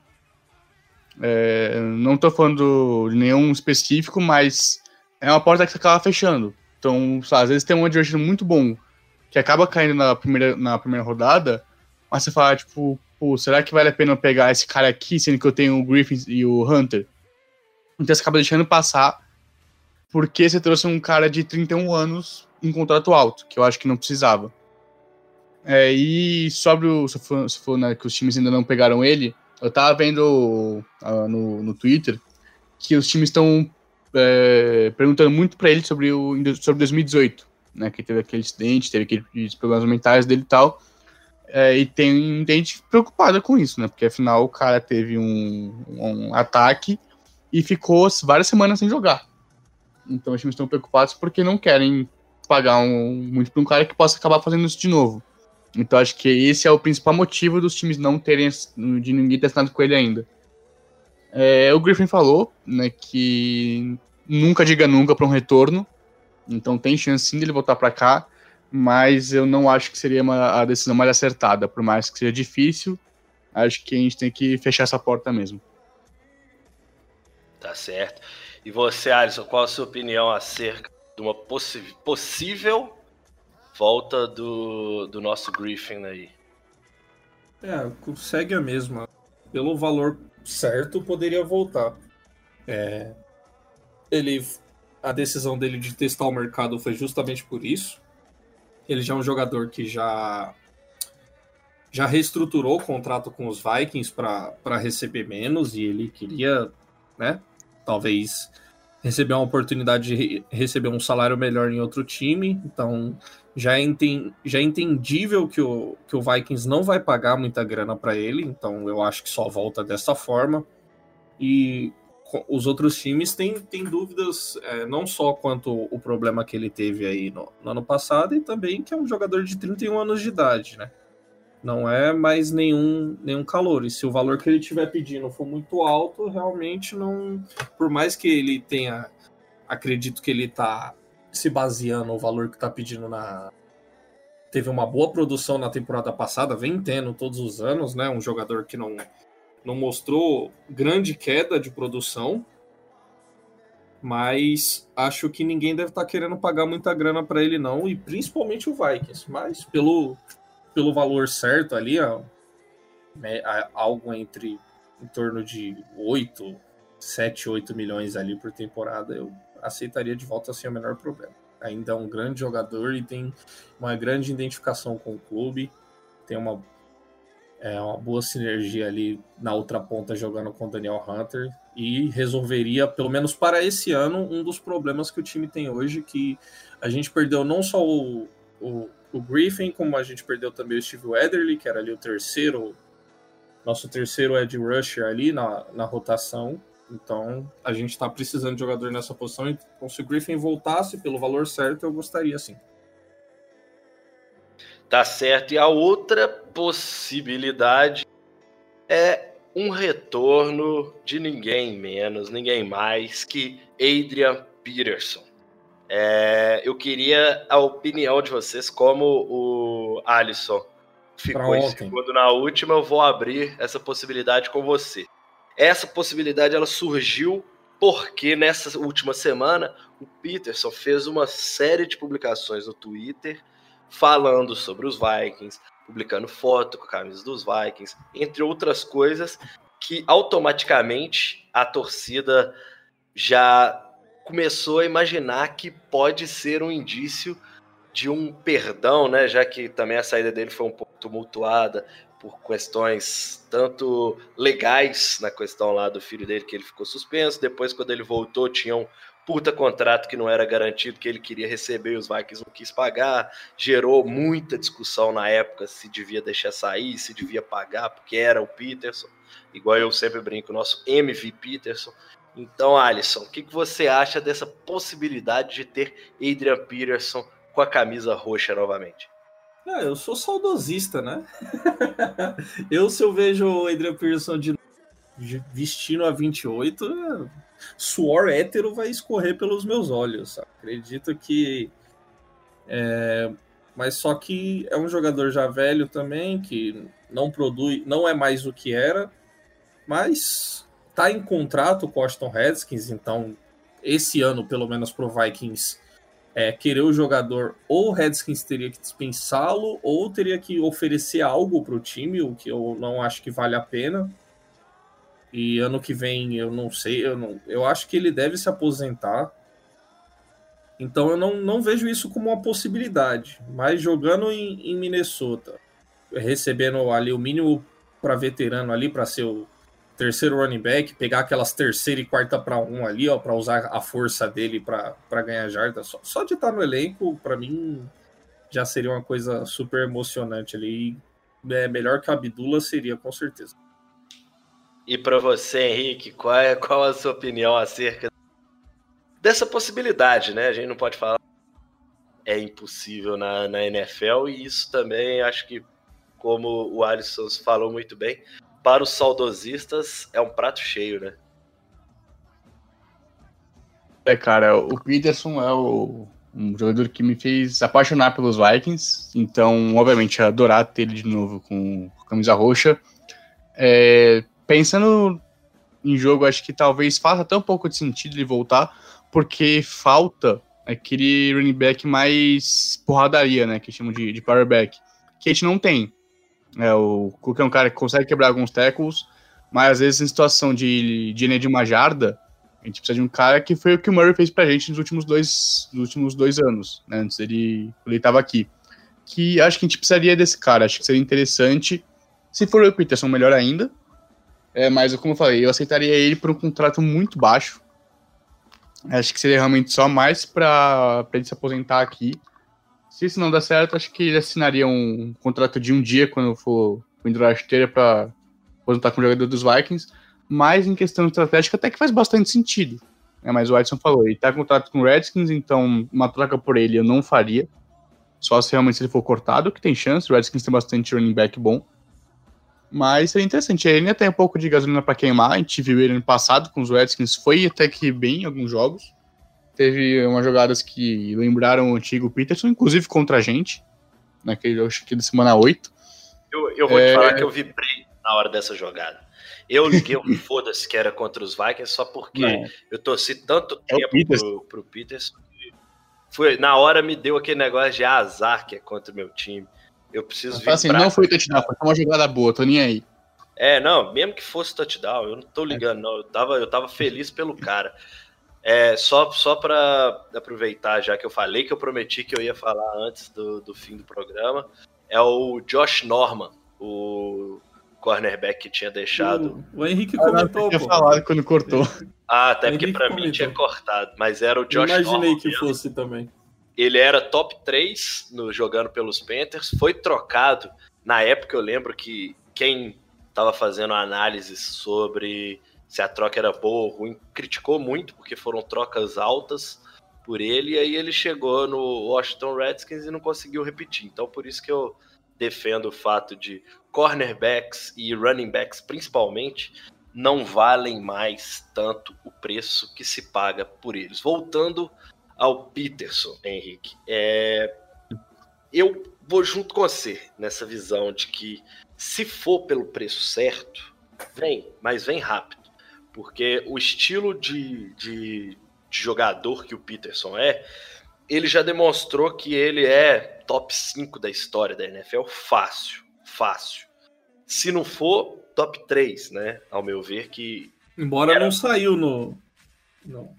É, não estou falando de nenhum específico, mas é uma porta que você acaba fechando. Então, sabe, às vezes tem um edge rusher muito bom que acaba caindo na primeira, na primeira rodada, mas você fala, tipo, pô, será que vale a pena pegar esse cara aqui, sendo que eu tenho o Griffin e o Hunter? Então você acaba deixando passar porque você trouxe um cara de 31 anos em contrato alto, que eu acho que não precisava. É, e sobre o. Se for, se for né, que os times ainda não pegaram ele, eu tava vendo uh, no, no Twitter que os times estão é, perguntando muito para ele sobre o sobre 2018, né? Que teve aquele incidente, teve aqueles problemas mentais dele e tal. É, e tem gente preocupada com isso, né? Porque afinal o cara teve um, um ataque e ficou várias semanas sem jogar. Então os times estão preocupados porque não querem pagar um, muito para um cara que possa acabar fazendo isso de novo. Então acho que esse é o principal motivo dos times não terem, de ninguém ter assinado com ele ainda. É, o Griffin falou né, que nunca diga nunca para um retorno, então tem chance sim dele voltar para cá, mas eu não acho que seria uma, a decisão mais acertada, por mais que seja difícil, acho que a gente tem que fechar essa porta mesmo. Tá certo. E você, Alisson, qual a sua opinião acerca de uma possível volta do, do nosso Griffin aí? É, consegue a mesma. Pelo valor certo, poderia voltar. É, ele a decisão dele de testar o mercado foi justamente por isso. Ele já é um jogador que já já reestruturou o contrato com os Vikings para receber menos e ele queria, né, talvez receber uma oportunidade de receber um salário melhor em outro time. Então já é, enten já é entendível que o, que o Vikings não vai pagar muita grana para ele. Então eu acho que só volta dessa forma. E os outros times têm, têm dúvidas é, não só quanto o problema que ele teve aí no, no, ano passado, e também que é um jogador de 31 anos de idade, né? Não é mais nenhum, nenhum calor. E se o valor que ele estiver pedindo for muito alto, realmente não. Por mais que ele tenha. Acredito que ele está se baseando no valor que está pedindo na. Teve uma boa produção na temporada passada, vem tendo todos os anos, né? Um jogador que não não mostrou grande queda de produção, mas acho que ninguém deve estar tá querendo pagar muita grana para ele não, e principalmente o Vikings, mas pelo, pelo valor certo ali, ó, é, algo entre em torno de 8, 7, 8 milhões ali por temporada, eu aceitaria de volta sem o menor problema. Ainda é um grande jogador e tem uma grande identificação com o clube, tem uma é, uma boa sinergia ali na outra ponta jogando com o Daniel Hunter e resolveria, pelo menos para esse ano, um dos problemas que o time tem hoje, que a gente perdeu não só o, o, o Griffin, como a gente perdeu também o Steve Weatherly, que era ali o terceiro, nosso terceiro Ed Rusher ali na, na rotação. Então, a gente está precisando de jogador nessa posição. Então, se o Griffin voltasse pelo valor certo, eu gostaria sim. Tá certo. E a outra possibilidade é um retorno de ninguém menos, ninguém mais que Adrian Peterson. É, eu queria a opinião de vocês, como o Alisson ficou em segundo na última, eu vou abrir essa possibilidade com você. Essa possibilidade ela surgiu porque nessa última semana o Peterson fez uma série de publicações no Twitter falando sobre os Vikings, publicando foto com a camisa dos Vikings, entre outras coisas que automaticamente a torcida já começou a imaginar que pode ser um indício de um perdão, né? Já que também a saída dele foi um pouco tumultuada por questões tanto legais na questão lá do filho dele que ele ficou suspenso, depois quando ele voltou tinham puta contrato que não era garantido, que ele queria receber e os Vikings não quis pagar. Gerou muita discussão na época se devia deixar sair, se devia pagar, porque era o Peterson. Igual eu sempre brinco, o nosso MV Peterson. Então, Alisson, o que, que você acha dessa possibilidade de ter Adrian Peterson com a camisa roxa novamente? Eu sou saudosista, né? eu, se eu vejo o Adrian Peterson de vestindo a 28, suor hétero vai escorrer pelos meus olhos. Acredito que. É, mas só que é um jogador já velho também, que não produz, não é mais o que era, mas tá em contrato com o Austin Redskins, então esse ano, pelo menos pro Vikings, é, querer o jogador, ou o Redskins teria que dispensá-lo, ou teria que oferecer algo para o time, o que eu não acho que vale a pena. E ano que vem eu não sei, eu, não, eu acho que ele deve se aposentar. Então eu não, não vejo isso como uma possibilidade. Mas jogando em, em Minnesota, recebendo ali o mínimo para veterano ali para ser o terceiro running back, pegar aquelas terceira e quarta para um ali, ó, para usar a força dele para ganhar jarda. Só, só de estar no elenco, para mim, já seria uma coisa super emocionante ali. É, melhor que a Abdullah seria, com certeza. E para você, Henrique, qual é qual a sua opinião acerca dessa possibilidade, né? A gente não pode falar é impossível na, na NFL e isso também acho que, como o Alisson falou muito bem, para os saudosistas é um prato cheio, né? É, cara, o Peterson é o, um jogador que me fez apaixonar pelos Vikings, então, obviamente, adorar ter ele de novo com camisa roxa. É, pensando em jogo, acho que talvez faça até um pouco de sentido ele voltar, porque falta aquele running back mais porradaria, né? Que chamam de, de power back, que a gente não tem. É, o Cook é um cara que consegue quebrar alguns tackles, mas às vezes em situação de, de linha de uma jarda, A gente precisa de um cara que foi o que o Murray fez pra gente nos últimos dois, nos últimos dois anos, né? Antes quando ele tava aqui. Que acho que a gente precisaria desse cara, acho que seria interessante. Se for o Peterson, melhor ainda. É, mas, como eu falei, eu aceitaria ele por um contrato muito baixo. Acho que seria realmente só mais para ele se aposentar aqui. Se isso não der certo, acho que ele assinaria um contrato de um dia quando for pendurar a esteira para aposentar como jogador dos Vikings. Mas em questão estratégica, até que faz bastante sentido. É, mas o Edson falou, ele tá em contrato com o Redskins, então uma troca por ele eu não faria. Só se realmente ele for cortado, que tem chance. O Redskins tem bastante running back bom. Mas seria interessante. Ele ainda tem um pouco de gasolina para queimar. A gente viu ele ano passado com os Redskins. Foi até que bem em alguns jogos. Teve umas jogadas que lembraram o antigo Peterson, inclusive contra a gente. Naquele, acho que da semana 8. Eu, eu vou é... te falar que eu vibrei na hora dessa jogada. Eu liguei o foda-se que era contra os Vikings só porque Não. eu torci tanto é tempo pro, pro Peterson. Foi, na hora me deu aquele negócio de azar que é contra o meu time. Eu preciso ver. Assim, não foi touchdown, foi uma jogada boa, tô nem aí. É, não, mesmo que fosse touchdown, eu não tô ligando, não. Eu tava, eu tava feliz pelo cara. É, só só para aproveitar, já que eu falei que eu prometi que eu ia falar antes do, do fim do programa, é o Josh Norman, o cornerback que tinha deixado. O, o Henrique comentou. Eu falado quando cortou. Ah, até porque para mim tinha cortado, mas era o Josh Imaginei Norman. Imaginei que mesmo. fosse também. Ele era top 3 no, jogando pelos Panthers, foi trocado. Na época eu lembro que quem estava fazendo análises sobre se a troca era boa ou ruim, criticou muito, porque foram trocas altas por ele, e aí ele chegou no Washington Redskins e não conseguiu repetir. Então por isso que eu defendo o fato de cornerbacks e running backs principalmente não valem mais tanto o preço que se paga por eles. Voltando ao Peterson, Henrique. É... Eu vou junto com você nessa visão de que se for pelo preço certo, vem, mas vem rápido. Porque o estilo de, de, de jogador que o Peterson é, ele já demonstrou que ele é top 5 da história da NFL fácil, fácil. Se não for, top 3, né? Ao meu ver, que. Embora era... não saiu no, no,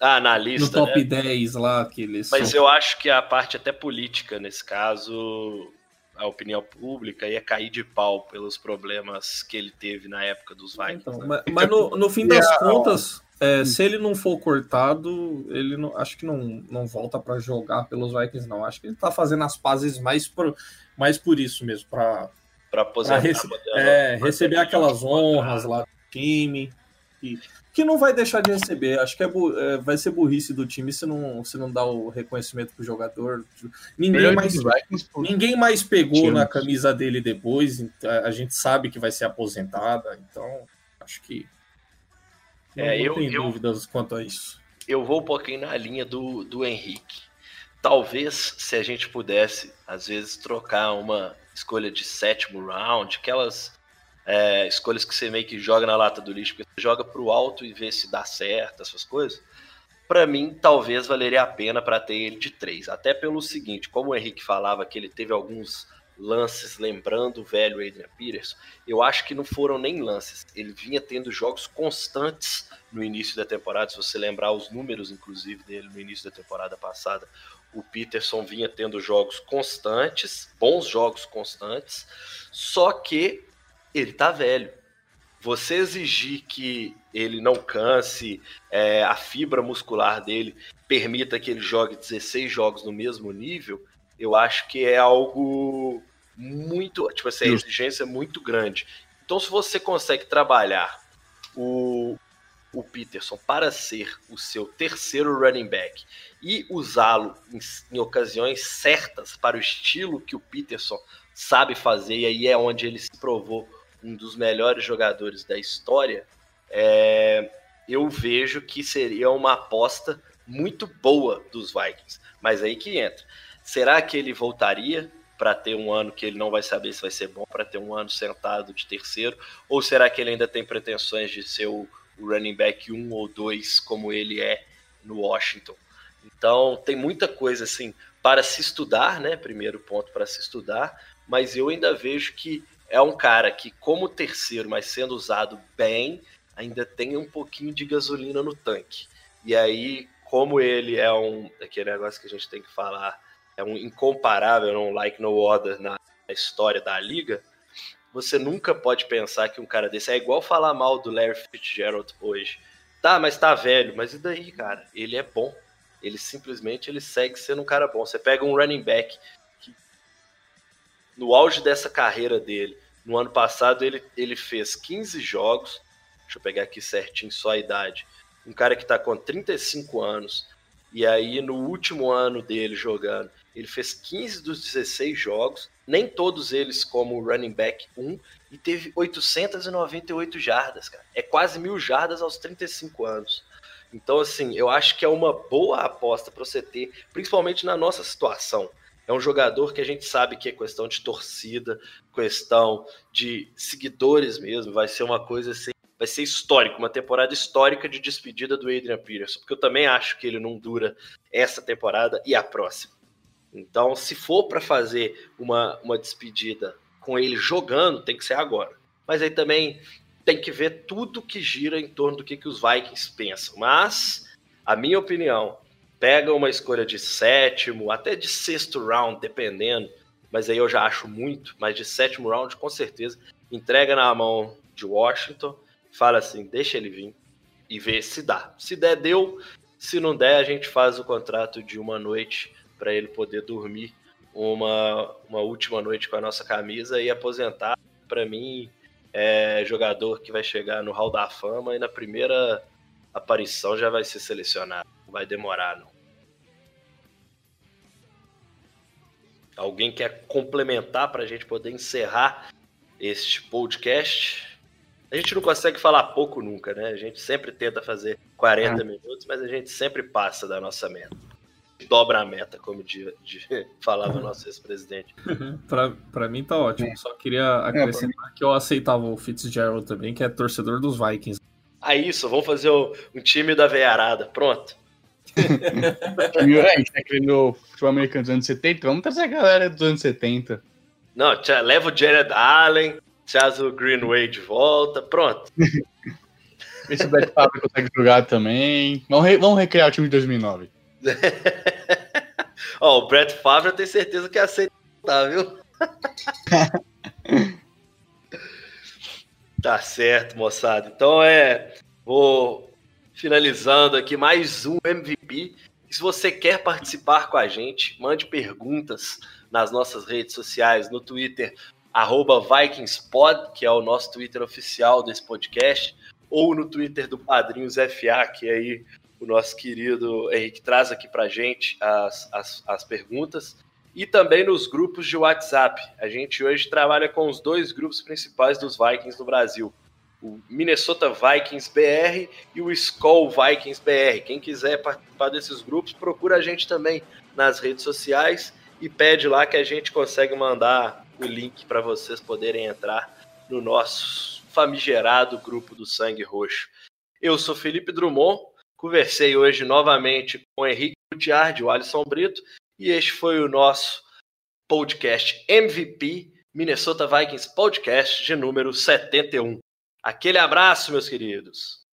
ah, na lista. No top né? 10 lá que eles. Mas eu acho que a parte até política, nesse caso, a opinião pública ia cair de pau pelos problemas que ele teve na época dos Vikings. Então, né? Mas, mas no, no, fim das é, contas, é, se ele não for cortado, ele não, acho que não, não volta para jogar pelos Vikings, não. Acho que ele tá fazendo as pazes mais por, mais por isso mesmo, para para rece é, receber aquelas honras lá do time. E, que não vai deixar de receber. Acho que é, é, vai ser burrice do time se não, se não dá o reconhecimento pro jogador. Ninguém mais, ninguém mais pegou na camisa dele depois. A gente sabe que vai ser aposentada, então acho que não, é, eu, tenho eu, dúvidas quanto a isso. Eu vou um pouquinho na linha do, do Henrique. Talvez se a gente pudesse, às vezes, trocar uma escolha de sétimo round, aquelas é, escolhas que você meio que joga na lata do lixo, porque você joga para o alto e vê se dá certo, essas coisas. Para mim, talvez valeria a pena para ter ele de três. Até pelo seguinte, como o Henrique falava que ele teve alguns lances lembrando o velho Adrian Peterson, eu acho que não foram nem lances. Ele vinha tendo jogos constantes no início da temporada. Se você lembrar os números, inclusive, dele no início da temporada passada, o Peterson vinha tendo jogos constantes, bons jogos constantes, só que ele tá velho. Você exigir que ele não canse, é, a fibra muscular dele permita que ele jogue 16 jogos no mesmo nível, eu acho que é algo muito, tipo assim, a exigência é muito grande. Então, se você consegue trabalhar o, o Peterson para ser o seu terceiro running back e usá-lo em, em, ocasiões certas para o estilo que o Peterson sabe fazer, e aí é onde ele se provou um dos melhores jogadores da história, é, eu vejo que seria uma aposta muito boa dos Vikings. Mas aí que entra. Será que ele voltaria para ter um ano que ele não vai saber se vai ser bom, para ter um ano sentado de terceiro? Ou será que ele ainda tem pretensões de ser o, running back 1 ou 2 como ele é no Washington? Então tem muita coisa assim para se estudar, né? Primeiro ponto para se estudar, mas eu ainda vejo que é um cara que, como terceiro, mas sendo usado bem, ainda tenha um pouquinho de gasolina no tanque. E aí, como ele é um. Aquele negócio que a gente tem que falar, é um incomparável, um like no order na história da liga, você nunca pode pensar que um cara desse é igual falar mal do Larry Fitzgerald hoje. Tá, mas tá velho, mas e daí, cara? Ele é bom. Ele simplesmente ele segue sendo um cara bom. Você pega um running back no auge dessa carreira dele, no ano passado ele, ele fez 15 jogos. Deixa eu pegar aqui certinho só a idade. Um cara que tá com 35 anos. E aí, no último ano dele jogando, ele fez 15 dos 16 jogos, nem todos eles como running back 1, e teve 898 jardas, cara. É quase mil jardas aos 35 anos. Então, assim, eu acho que é uma boa aposta para você ter, principalmente na nossa situação. É um jogador que a gente sabe que é questão de torcida, questão de seguidores mesmo, vai ser uma coisa assim, vai ser histórico, uma temporada histórica de despedida do Adrian Peterson, porque eu também acho que ele não dura essa temporada e a próxima. Então, se for para fazer uma, uma despedida com ele jogando, tem que ser agora. Mas aí também tem que ver tudo que gira em torno do que, que os Vikings pensam. Mas, a minha opinião, pega uma escolha de sétimo, até de sexto round, dependendo, mas aí eu já acho muito, mas de sétimo round, com certeza, entrega na mão de Washington, fala assim, deixa ele vir e vê se dá. Se der, deu. Se não der, a gente faz o contrato de uma noite para ele poder dormir uma, uma última noite com a nossa camisa e aposentar. Para mim, é jogador que vai chegar no Hall da Fama e na primeira aparição já vai ser selecionado. Vai demorar, não. Alguém quer complementar para a gente poder encerrar este podcast? A gente não consegue falar pouco nunca, né? A gente sempre tenta fazer 40 é. minutos, mas a gente sempre passa da nossa meta dobra a meta, como de, de falava o nosso ex-presidente. para mim tá ótimo. É. Só queria acrescentar é, que eu aceitava o Fitzgerald também, que é torcedor dos Vikings. Ah, isso, vamos fazer o, um time da veiarada. Pronto. a gente tá querendo futebol americano dos anos 70, vamos trazer a galera dos anos 70. Não, leva o Jared Allen, traz o Greenway de volta, pronto. Vê se o Favre consegue jogar também. Vamos, re, vamos recriar o time de 2009. Ó, o Brett Favre eu tenho certeza que aceita, tá, viu? tá certo, moçada. Então é. Vou finalizando aqui mais um MVP. Se você quer participar com a gente, mande perguntas nas nossas redes sociais, no Twitter, VikingsPod, que é o nosso Twitter oficial desse podcast, ou no Twitter do Padrinhos FA, que é aí o nosso querido Henrique traz aqui para a gente as, as, as perguntas. E também nos grupos de WhatsApp. A gente hoje trabalha com os dois grupos principais dos Vikings no Brasil. O Minnesota Vikings BR e o Skull Vikings BR. Quem quiser participar desses grupos, procura a gente também nas redes sociais e pede lá que a gente consegue mandar o link para vocês poderem entrar no nosso famigerado grupo do Sangue Roxo. Eu sou Felipe Drummond, Conversei hoje novamente com Henrique Gutiardi, o Alisson Brito, e este foi o nosso podcast MVP Minnesota Vikings Podcast de número 71. Aquele abraço, meus queridos.